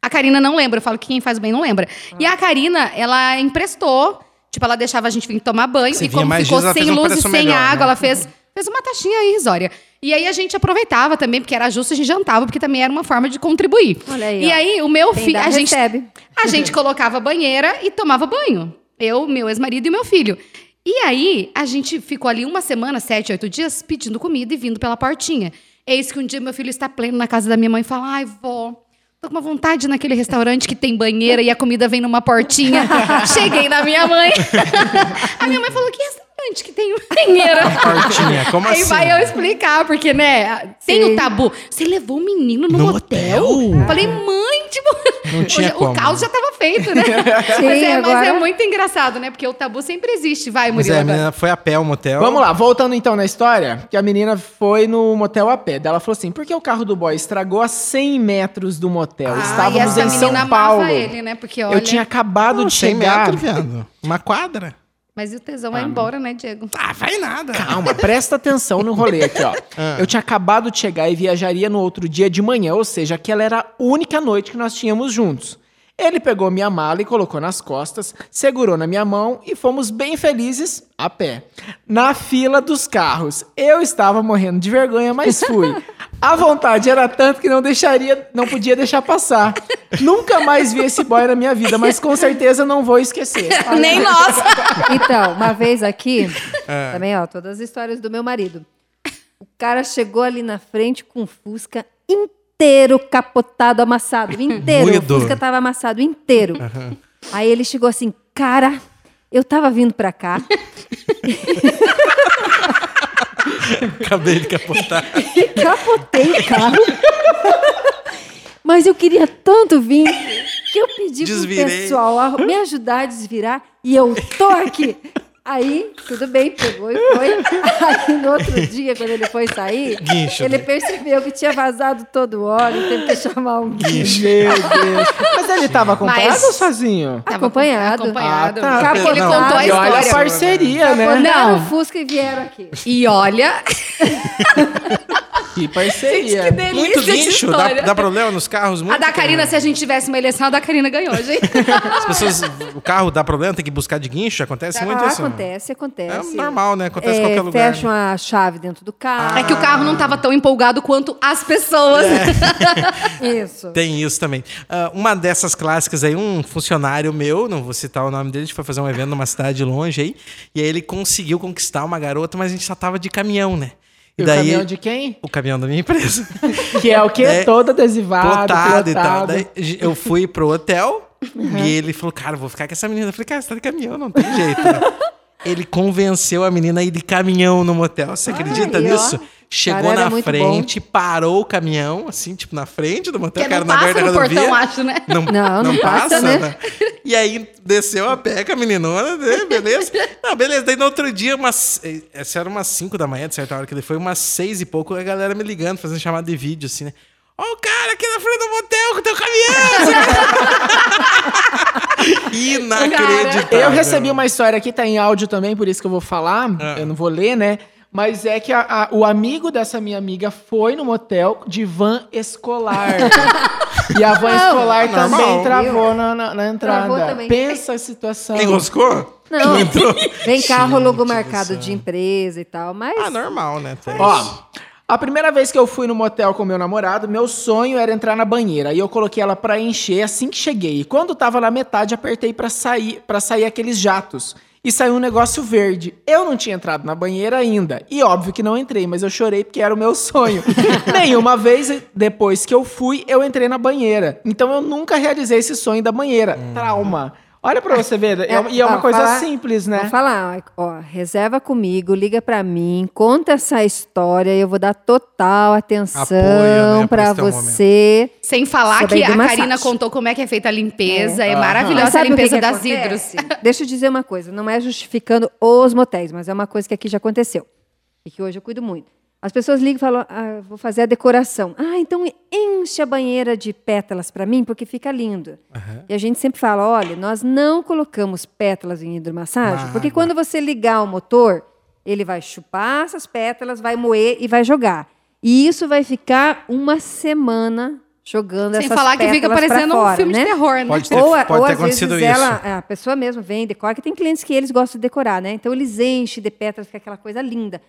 A Karina não lembra, eu falo que quem faz bem não lembra. E a Karina, ela emprestou, tipo, ela deixava a gente vir tomar banho. Você e como ficou sem luz e sem melhor, água, né? ela fez, fez uma taxinha irrisória. E aí a gente aproveitava também, porque era justo, a gente jantava, porque também era uma forma de contribuir. Olha aí, e ó. aí, o meu filho. A gente, recebe. a gente colocava a banheira e tomava banho. Eu, meu ex-marido e meu filho. E aí, a gente ficou ali uma semana, sete, oito dias, pedindo comida e vindo pela portinha. Eis que um dia meu filho está pleno na casa da minha mãe e fala: Ai, vó, tô com uma vontade naquele restaurante que tem banheira e a comida vem numa portinha. Cheguei na minha mãe. a minha mãe falou: Que restaurante que tem banheira? Portinha, como Aí assim? vai eu explicar, porque, né, tem Sim. o tabu. Você levou o menino no, No motel? motel? Falei, mãe, tipo. Não tinha o, como. caos já tava feito, né? Sim, mas, é, mas agora- é muito engraçado, né? Porque o tabu sempre existe. Vai, Mas Murilo. é, a menina foi a pé ao motel. Vamos lá, voltando então na história, que a menina foi no motel a pé. Ela falou assim: porque o carro do boy estragou a 100 metros do motel. Ah, e Estávamos essa em menina São amava Paulo. ele, né? Porque, olha... Eu tinha acabado Não, de 100 chegar. metros. Uma quadra. Mas e o tesão vai embora, né, Diego? Ah, vai nada. Calma, presta atenção no rolê aqui, ó. Eu tinha acabado de chegar e viajaria no outro dia de manhã, ou seja, aquela era a única noite que nós tínhamos juntos. Ele pegou minha mala e colocou nas costas, segurou na minha mão e fomos bem felizes a pé. Na fila dos carros. Eu estava morrendo de vergonha, mas fui. A vontade era tanto que não deixaria, não podia deixar passar. Nunca mais vi esse boy na minha vida, mas com certeza não vou esquecer. Nem nós. Então, uma vez aqui, É. também, ó, todas as histórias do meu marido. O cara chegou ali na frente com o Fusca inteiro capotado, amassado, inteiro. Moído. O Fusca tava amassado inteiro. Aí ele chegou assim, cara, eu tava vindo pra cá. Acabei de capotar. Capotei o carro. Mas eu queria tanto vir que eu pedi Desvirei. pro pessoal a- me ajudar a desvirar e eu tô aqui. Aí, tudo bem, pegou e foi. Aí, no outro dia, quando ele foi sair, Guincho. ele percebeu que tinha vazado todo o óleo, teve que chamar um guincho. Meu Deus. Mas ele tava acompanhado Mas- ou sozinho? Tava Acompanhado. Acompanhado. Ah, tá. Ele Não, contou a E olha a história. parceria, né? Não. o Fusca e vieram aqui. E olha, Que parceria. que delícia Muito guincho, dá, dá problema nos carros? A Muito da Karina, se a gente tivesse uma eleição, a da Karina ganhou, gente. As pessoas, o carro dá problema, tem que buscar de guincho, acontece muito Ah, isso. acontece, acontece. É normal, né? Acontece em É, qualquer lugar. Fecham a chave dentro do carro. É que o carro não tava tão empolgado quanto as pessoas. Isso. Tem isso também. Ah, uma dessas clássicas aí, um funcionário meu, não vou citar o nome dele, a gente foi fazer um evento numa cidade longe aí, e aí ele conseguiu conquistar uma garota, mas a gente só tava de caminhão, né? E o caminhão de quem? O caminhão da minha empresa. Que é o quê? É, Todo adesivado, Plotado e tal. plotado. Daí eu fui pro hotel Uhum. e ele falou, cara, vou ficar com essa menina. Eu falei, cara, você tá de caminhão, não tem jeito. né? Ele convenceu a menina a ir de caminhão no motel. Você acredita Aí, ó. Chegou Cara, era na frente, parou o caminhão, assim, tipo, na frente do motel. Que cara, não na beira passa da no portão, rodovia. acho, né? Não, Não, não passa, né? E aí desceu a com a meninona, né? beleza? Não, beleza. Daí no outro dia, umas. Essa era umas 5 da manhã, de certa hora que ele foi, umas 6 e pouco, a galera me ligando, fazendo chamada de vídeo, assim, né? Ó, o cara aqui na frente do motel com o teu caminhão! Inacreditável. Eu recebi uma história aqui, tá em áudio também, por isso que eu vou falar. Ah. Eu não vou ler, né? Mas é que a- a- o amigo dessa minha amiga foi no motel de van escolar. e a van escolar normal. também travou na, na- na entrada. Travou também. Pensa a situação. Enroscou? Não, entrou? vem carro logo marcado de empresa e tal, mas Ah, normal, né? Tem. Ó, a primeira vez que eu fui no motel com meu namorado, meu sonho era entrar na banheira. E eu coloquei ela pra encher assim que cheguei. E quando tava na metade, apertei pra sair, para sair aqueles jatos. E saiu um negócio verde. Eu não tinha entrado na banheira ainda. E óbvio que não entrei, mas eu chorei porque era o meu sonho. Nenhuma vez depois que eu fui, eu entrei na banheira. Então eu nunca realizei esse sonho da banheira. Trauma. Olha pra você ver. É, e é uma ó, coisa falar- simples, né? Vou falar, ó, reserva comigo, liga pra mim, conta essa história e eu vou dar total atenção né, pra pra esse teu você. Sem falar que a. Karina contou como é que é feita a limpeza. É, Mas maravilhosa a o que limpeza que das hidros. Deixa eu dizer uma coisa, não é justificando os motéis, mas é uma coisa que aqui já aconteceu e que hoje eu cuido muito. As pessoas ligam e falam, ah, vou fazer a decoração. Ah, então enche a banheira de pétalas para mim, porque fica lindo. E a gente sempre fala, olha, nós não colocamos pétalas em hidromassagem, Na porque água. quando você ligar o motor, ele vai chupar essas pétalas, vai moer e vai jogar. E isso vai ficar uma semana jogando Sem essas falar que fica pétalas parecendo um fora, filme né? de terror, né? Pode ter, Ou, pode ou ter às vezes ela, isso. a pessoa mesmo vem, decora, que tem clientes que eles gostam de decorar, né? Então eles enchem de pétalas, fica aquela coisa linda.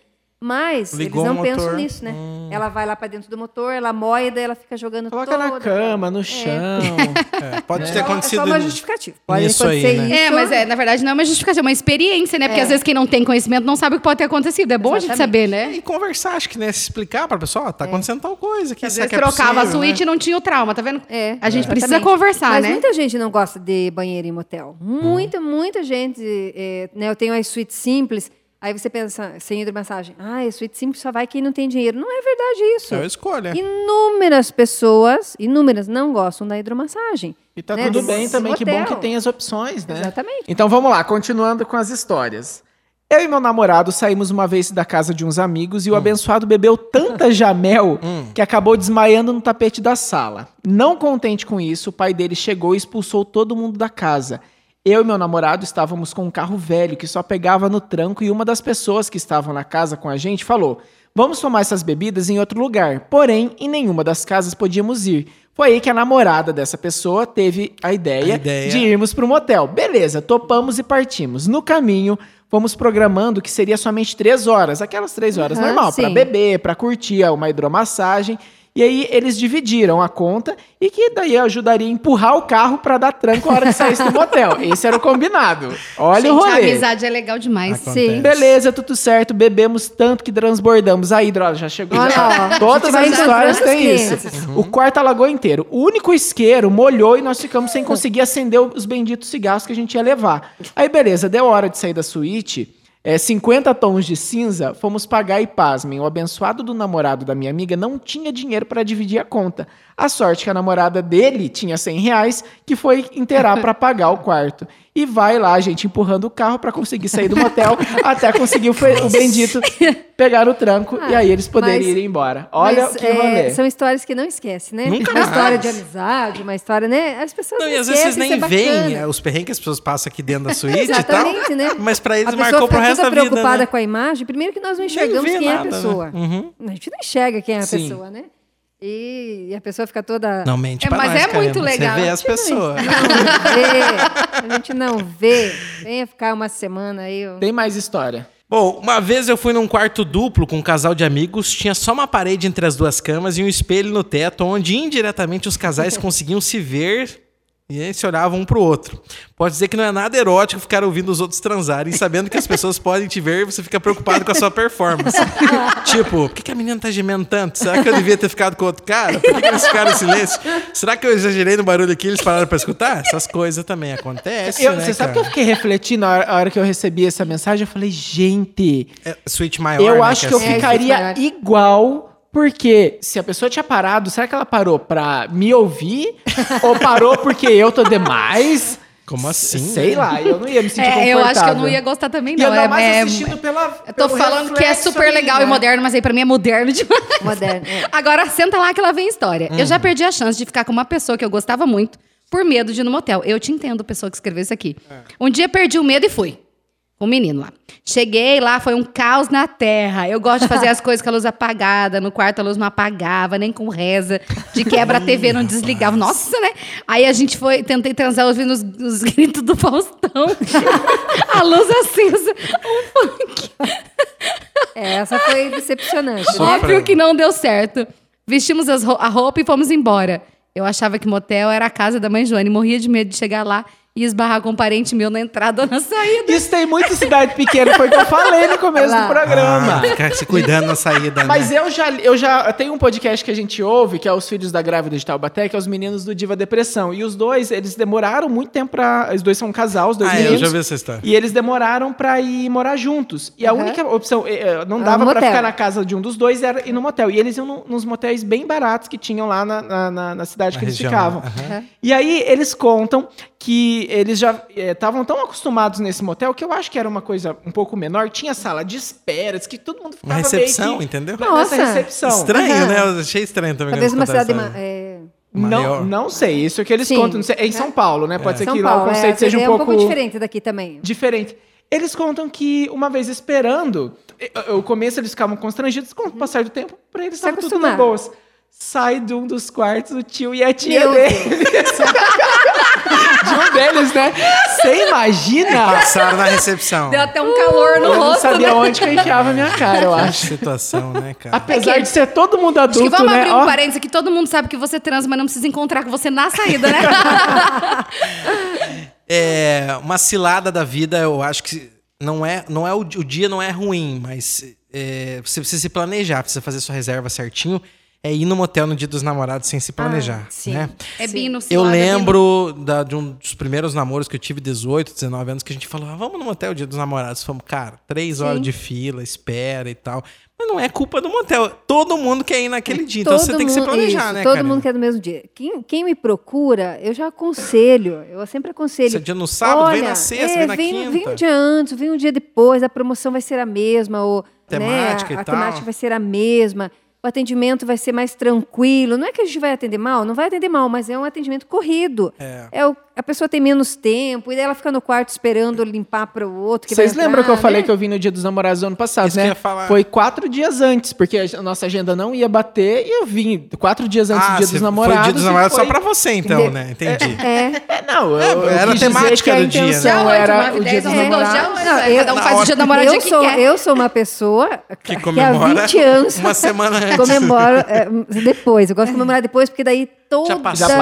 Mas Ligou eles não motor. pensam nisso, né? Ela vai lá pra dentro do motor, ela moe, daí ela fica jogando Coloca toda na cama, no É. chão. É, pode ter É só- acontecido. É só uma justificativa. Pode nisso aí, acontecer né? isso. É, mas é, na verdade não é uma justificação, é uma experiência, né? Porque É. às vezes quem não tem conhecimento não sabe o que pode ter acontecido. É bom a gente Exatamente. saber, né? E conversar, acho que, né? Se explicar pra pessoa, ó, tá acontecendo tal coisa. Que Às vezes que é trocava a possível, suíte né? e não tinha o trauma, tá vendo? É, a gente precisa exatamente. conversar, Mas né? muita gente não gosta de banheiro em motel. Muita, muita gente. é, né, eu tenho as suítes simples. Aí você pensa, sem hidromassagem. Ah, a suíte simples só vai quem não tem dinheiro. Não é verdade isso. É uma escolha. Inúmeras pessoas, inúmeras, não gostam da hidromassagem. E tá né? tudo bem também, que bom que tem as opções, né? Exatamente. Então vamos lá, continuando com as histórias. Eu e meu namorado saímos uma vez da casa de uns amigos e Hum. o abençoado bebeu tanta jamel que acabou desmaiando no tapete da sala. Não contente com isso, o pai dele chegou e expulsou todo mundo da casa. Eu e meu namorado estávamos com um carro velho que só pegava no tranco e uma das pessoas que estavam na casa com a gente falou: Vamos tomar essas bebidas em outro lugar. Porém, em nenhuma das casas podíamos ir. Foi aí que a namorada dessa pessoa teve a ideia, A ideia. de irmos para o motel. Beleza, topamos e partimos. No caminho, fomos programando que seria somente três horas, aquelas três horas Aham, normal, para beber, para curtir uma hidromassagem. E aí eles dividiram a conta e que daí ajudaria a empurrar o carro para dar tranco a hora que saísse do motel. Esse era o combinado. Olha gente, o a rolê. amizade é legal demais. Acontece. Sim. Beleza, tudo certo, bebemos tanto que transbordamos. A hidro já chegou. Olha já. Todas A as histórias têm isso. clientes. O quarto alagou inteiro. O único isqueiro molhou e nós ficamos sem conseguir acender os benditos cigarros que a gente ia levar. Aí, beleza, deu hora de sair da suíte. É, 50 tons de cinza, fomos pagar e pasmem. O abençoado do namorado da minha amiga não tinha dinheiro para dividir a conta. A sorte que a namorada dele tinha 100 reais, que foi inteirar para pagar o quarto. E vai lá, a gente empurrando o carro para conseguir sair do motel, até conseguir o, o bendito pegar o tranco e aí eles poderem mas- ir embora. Olha Mas, que é, rolê. são histórias que não esquece, né? Nunca uma história mais. de amizade, uma história, né? As pessoas Não, não, e às vezes vocês nem é veem é, os perrengues que as pessoas passam aqui dentro da suíte e tal. Exatamente, né? Mas pra eles a pessoa marcou pro resto da vida. preocupada né? com a imagem. Primeiro que nós não enxergamos quem é a nada, né? pessoa. Uhum. A gente não enxerga quem é a Sim. pessoa, né? E, e a pessoa fica toda... Não mente É, pra mas nós, é caramba. muito legal. Você vê as pessoas. Não vê. A gente não vê. Venha ficar uma semana aí. Tem mais história. Bom, uma vez eu fui num quarto duplo com um casal de amigos, tinha só uma parede entre as duas camas e um espelho no teto, onde indiretamente os casais conseguiam se ver e aí se olhavam um pro outro. Pode dizer que não é nada erótico ficar ouvindo os outros transarem, sabendo que as pessoas podem te ver e você fica preocupado com a sua performance. tipo, por que, que a menina tá gemendo tanto? Será que eu devia ter ficado com outro cara? Por que, que eles ficaram em silêncio? Será que eu exagerei no barulho aqui e eles pararam pra escutar? Essas coisas também acontecem. Eu- né, você sabe que eu fiquei refletindo a hora, a hora que eu recebi essa mensagem? Eu falei, gente, É, suíte maior, eu né, acho que eu assim. É, ficaria é igual. Porque se a pessoa tinha parado, será que ela parou pra me ouvir? ou parou porque eu tô demais? Como assim? Sei lá, eu não ia me sentir É, eu acho que eu não ia gostar também, E não. ainda É, mais é- assistindo pela. eu tô pelo falando que é super ali, legal né? e moderno, mas aí pra mim é moderno demais. Moderno, é. Agora, senta lá que lá vem a história. Eu Uhum. já perdi a chance de ficar com uma pessoa que eu gostava muito por medo de ir no motel. Eu te entendo, pessoa que escreveu isso aqui. É. Um dia perdi o medo e fui. Com o menino lá. Cheguei lá, foi um caos na terra. Eu gosto de fazer as coisas com a luz apagada. No quarto a luz não apagava, nem com reza. De quebra a TV não desligava. Nossa, né? Aí a gente foi, tentei transar ouvindo os, os gritos do Faustão. a luz acesa. Um funk. É, essa foi decepcionante. né? Óbvio que não deu certo. Vestimos as ro- a roupa e fomos embora. Eu achava que motel era a casa da mãe Joane. Morria de medo de chegar lá e esbarrar com um parente meu na entrada ou na saída. Isso tem muita cidade pequena, foi o que eu falei no começo Lá. do programa. Ah, ficar se cuidando na saída, Mas né? eu já, eu já tem um podcast que a gente ouve, que é os filhos da grávida de Taubaté, que é os meninos do Diva Depressão. E os dois, eles demoraram muito tempo pra. Os dois são um casal, os dois Ah, eu meninos. já vi essa história. E eles demoraram pra ir morar juntos. E a Aham. única opção, eh, eh, não Ah, dava pra motel. ficar na casa de um dos dois, era ir no motel. E eles iam no- nos motéis bem baratos que tinham lá na, na, na- cidade Na que eles região, ficavam. aham. E aí eles contam que eles já estavam tão acostumados nesse motel que eu acho que era uma coisa um pouco menor. Tinha sala de espera, diz que todo mundo ficava Uma recepção, meio que entendeu? Nossa. recepção. Estranho, Aham. né? Eu achei estranho também. Talvez uma cidade... ma- é, Não, não sei, isso é que eles Sim. contam. sei, É em São Paulo, né? Pode ser São que lá o Paulo, conceito é, seja um é pouco, diferente daqui também. diferente. Eles contam que uma vez esperando, eh, o começo eles ficavam constrangidos, com o passar do tempo, pra eles estava tudo boas. Sai de um dos quartos o tio e a tia Meu dele. de um deles, né? Você imagina? Passaram na recepção. Deu até um calor no Eu não rosto, sabia né? onde que eu enfiava a minha cara, eu Que acho. situação, né, cara? Apesar É que- de ser todo mundo Acho que adulto, vamos né? abrir Ó, um parênteses aqui. Todo mundo sabe que você transa, mas não precisa encontrar com você na saída, né? É, uma cilada da vida, eu acho que não é, não é o, o dia não é ruim, mas é, você precisa se planejar, precisa fazer sua reserva certinho. É ir no motel no dia dos namorados sem se planejar, sim. né? É bino, Eu cilada, bino. lembro da- de um dos primeiros namoros que eu tive, 18, 19 anos, que a gente falou, ah, vamos no motel dia dos namorados. Fomos, cara, três horas de fila, espera e tal. Mas não é culpa do motel. Todo mundo quer ir naquele dia, então Todo você tem que se planejar, isso, né, Todo cara? mundo quer do mesmo dia. Quem, quem me procura, eu já aconselho. Eu sempre aconselho. Você é dia no sábado, vem na sexta, vem na vem, quinta. Vem um dia antes, vem um dia depois, a promoção vai ser a mesma, ou, Temática né, a, a temática vai ser a mesma. O atendimento vai ser mais tranquilo. Não é que a gente vai atender mal, não vai atender mal, mas é um atendimento corrido. É. o- a pessoa tem menos tempo, e daí ela fica no quarto esperando limpar para o outro. Que Vocês lembram que eu entrar, falei né? que eu vim no dia dos namorados do ano passado, Isso que eu né? ia falar. Foi quatro dias antes, porque a nossa agenda não ia bater e eu vim quatro dias antes do dia Ah, dos namorados. Foi dia dos namorados só foi- pra você, então, né? Entendi. É, É, não, eu, eu era a quis dizer temática que a do dia, né? era o dia dos namorados. já Não, oito. eu- Cada um faz o dia do namoradinho eu que sou, quer. eu sou uma pessoa Que que, comemora há 20 anos uma semana antes. comemoro é, depois. Eu gosto de comemorar depois, porque daí todo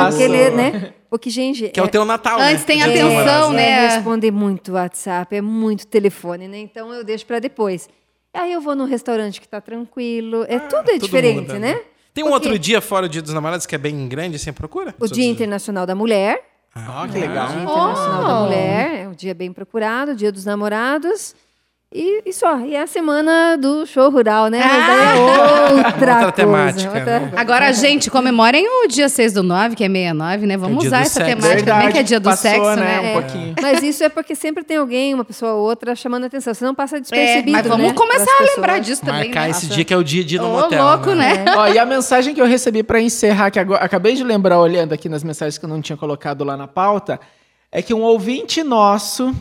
aquele, né? Porque, gente. Que é o teu Natal, Antes né? tem Dia atenção, né? É responder muito WhatsApp, é muito telefone, né? Então eu deixo pra depois. Aí eu vou num restaurante que tá tranquilo. É tudo é diferente, muda, né? Tem um Porque outro dia fora o dia dos namorados que é bem grande, assim, procura? O Dia Internacional da Mulher. Ó, que legal. Dia Internacional da Oh. Mulher, é um dia bem procurado, Dia dos Namorados. E, e só. E é a semana do show rural, né? Mas Ah! daí é outra, Outra coisa, temática, outra- né? Agora, gente, comemorem o dia 6 do 9, que é 69, né? Vamos É dia usar do essa sexo. temática também, que é dia do passou, sexo, né? né? Um pouquinho. Mas isso é porque sempre tem alguém, uma pessoa ou outra, chamando a atenção. Você não passa É, despercebido, mas vamos né, começar pras a pessoas. lembrar disso também, Marcar né? esse dia que é o dia de ir no Ô, motel. louco, né? Ó, e a mensagem que eu recebi pra encerrar, que agora acabei de lembrar olhando aqui nas mensagens que eu não tinha colocado lá na pauta, é que um ouvinte nosso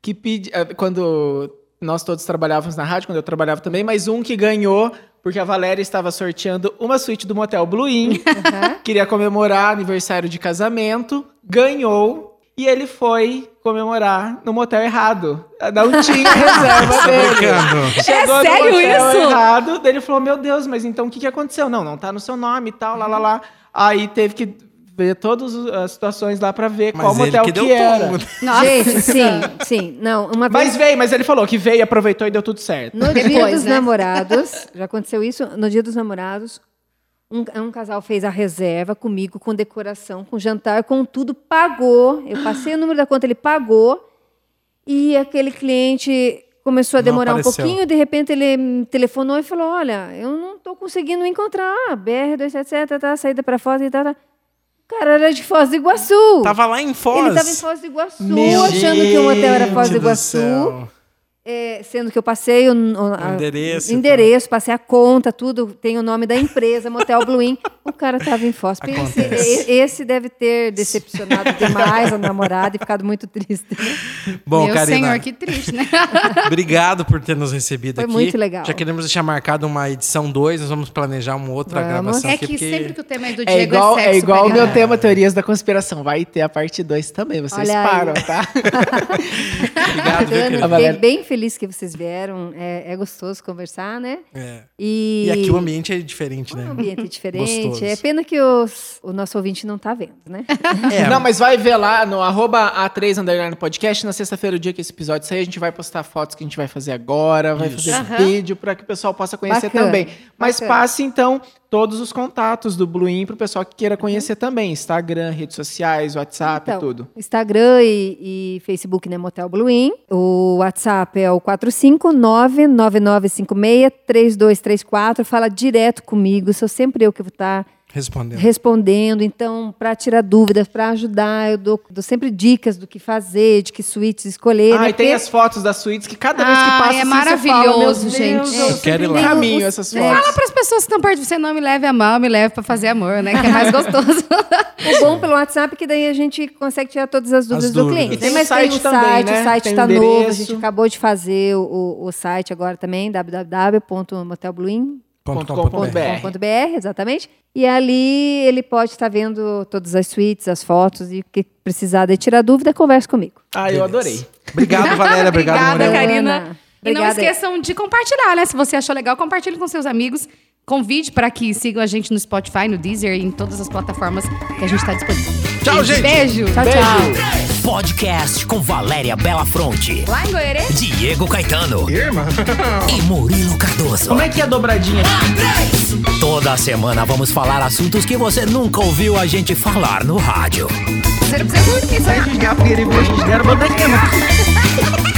que pedi, eh, quando nós todos trabalhávamos na rádio, quando eu trabalhava também, mas um que ganhou porque a Valéria estava sorteando uma suíte do motel Blue Inn, queria comemorar aniversário de casamento, ganhou e ele foi comemorar no motel errado. Não tinha reserva dele. brincando. Chegou É no sério motel isso? errado, daí ele falou, meu Deus, mas então o que, que aconteceu? Não, não tá no seu nome e tal, lá, lá, lá. Aí teve que ver todas as situações lá pra ver Mas qual ele motel que que, deu era. Gente, sim, sim. Não, uma vez... Mas veio, mas ele falou que veio, aproveitou e deu tudo certo. No dia Depois, dos né? namorados, já aconteceu isso, no dia dos namorados, um, um casal fez a reserva comigo, com decoração, com jantar, com tudo, pagou. Eu passei o número da conta, ele pagou. E aquele cliente começou a demorar um pouquinho, de repente ele me telefonou e falou: Olha, eu não estou conseguindo encontrar a BR-277, tá, saída para Foz e tal. Tá. O cara era de Foz do Iguaçu. Tava lá em Foz. Ele estava em Foz do Iguaçu, Meu achando que o motel era Foz do Iguaçu. céu. É, sendo que eu passei o, o- a- Endereço, endereço, passei a conta, tudo, tem o nome da empresa, Motel Blue Inn. O cara estava em Foz. Esse, esse deve ter decepcionado demais a namorada e ficado muito triste. Bom, Meu Karina, senhor, que triste, né? obrigado por ter nos recebido Foi aqui. muito legal. Já queremos deixar marcado uma edição 2, nós vamos planejar uma outra Vamos. gravação É aqui. que porque... sempre que o tema é do É Diego igual, é é sexo. igual o meu caralho. tema Teorias da Conspiração. Vai ter a parte 2 também, vocês Olha aí. param, tá? Obrigado, viu, bem feliz que vocês vieram. É, é gostoso conversar, né? É. E, E aqui o ambiente é diferente, né? o ambiente é diferente. Gostoso. É pena que os- o nosso ouvinte não está vendo, né? É, Não, mas vai ver lá no arroba A3 Underline Podcast. Na sexta-feira, o dia que esse episódio sair, a gente vai postar fotos que a gente vai fazer agora, vai Isso. fazer Aham. vídeo para que o pessoal possa conhecer Bacana, também. Mas bacana. passe, então, todos os contatos do Blue In pro pessoal que queira conhecer também. Instagram, redes sociais, WhatsApp, Então, tudo. Instagram e, e Facebook, né? Motel Blue Inn. O WhatsApp é o 459-9956-3234. Fala direto comigo. Sou sempre eu que vou estar respondendo. respondendo. Então, para tirar dúvidas, para ajudar, eu dou, dou sempre dicas do que fazer, de que suítes escolher. Ah, né? e tem Porque- as fotos das suítes que cada vez que passa é assim, você fala, maravilhoso, meu gente. Deus, Eu quero ir lá. caminho Os- essas é. fotos. Fala pras pessoas que estão perto de você, não me leve a mal, me leve pra fazer amor, né? Que é mais gostoso. O bom pelo WhatsApp é que daí a gente consegue tirar todas as dúvidas do dúvidas. cliente. E tem Mas site tem o também, site, né? o site está novo. A gente acabou de fazer o, o, site agora também, www.motelbluin.com.br, Ponto com ponto .com.br. .br, exatamente. E ali ele pode estar vendo todas as suítes, as fotos e o que precisar de tirar dúvida, converse comigo. Ah, eu adorei. Obrigado, Valéria. Obrigado, Obrigada. Karina. E não esqueçam de compartilhar, né? Se você achou legal, compartilhe com seus amigos. Convide para que sigam a gente no Spotify, no Deezer e em todas as plataformas que a gente está disponível. Tchau, gente. Beijo. Tchau, Beijo. tchau. Podcast com Valéria Belafronte, Lá em Goiânia. Diego Caetano Irmã. e Murilo Cardoso. Como é que é a dobradinha? Toda semana vamos falar assuntos que você nunca ouviu a gente falar no rádio. Você não precisa muito.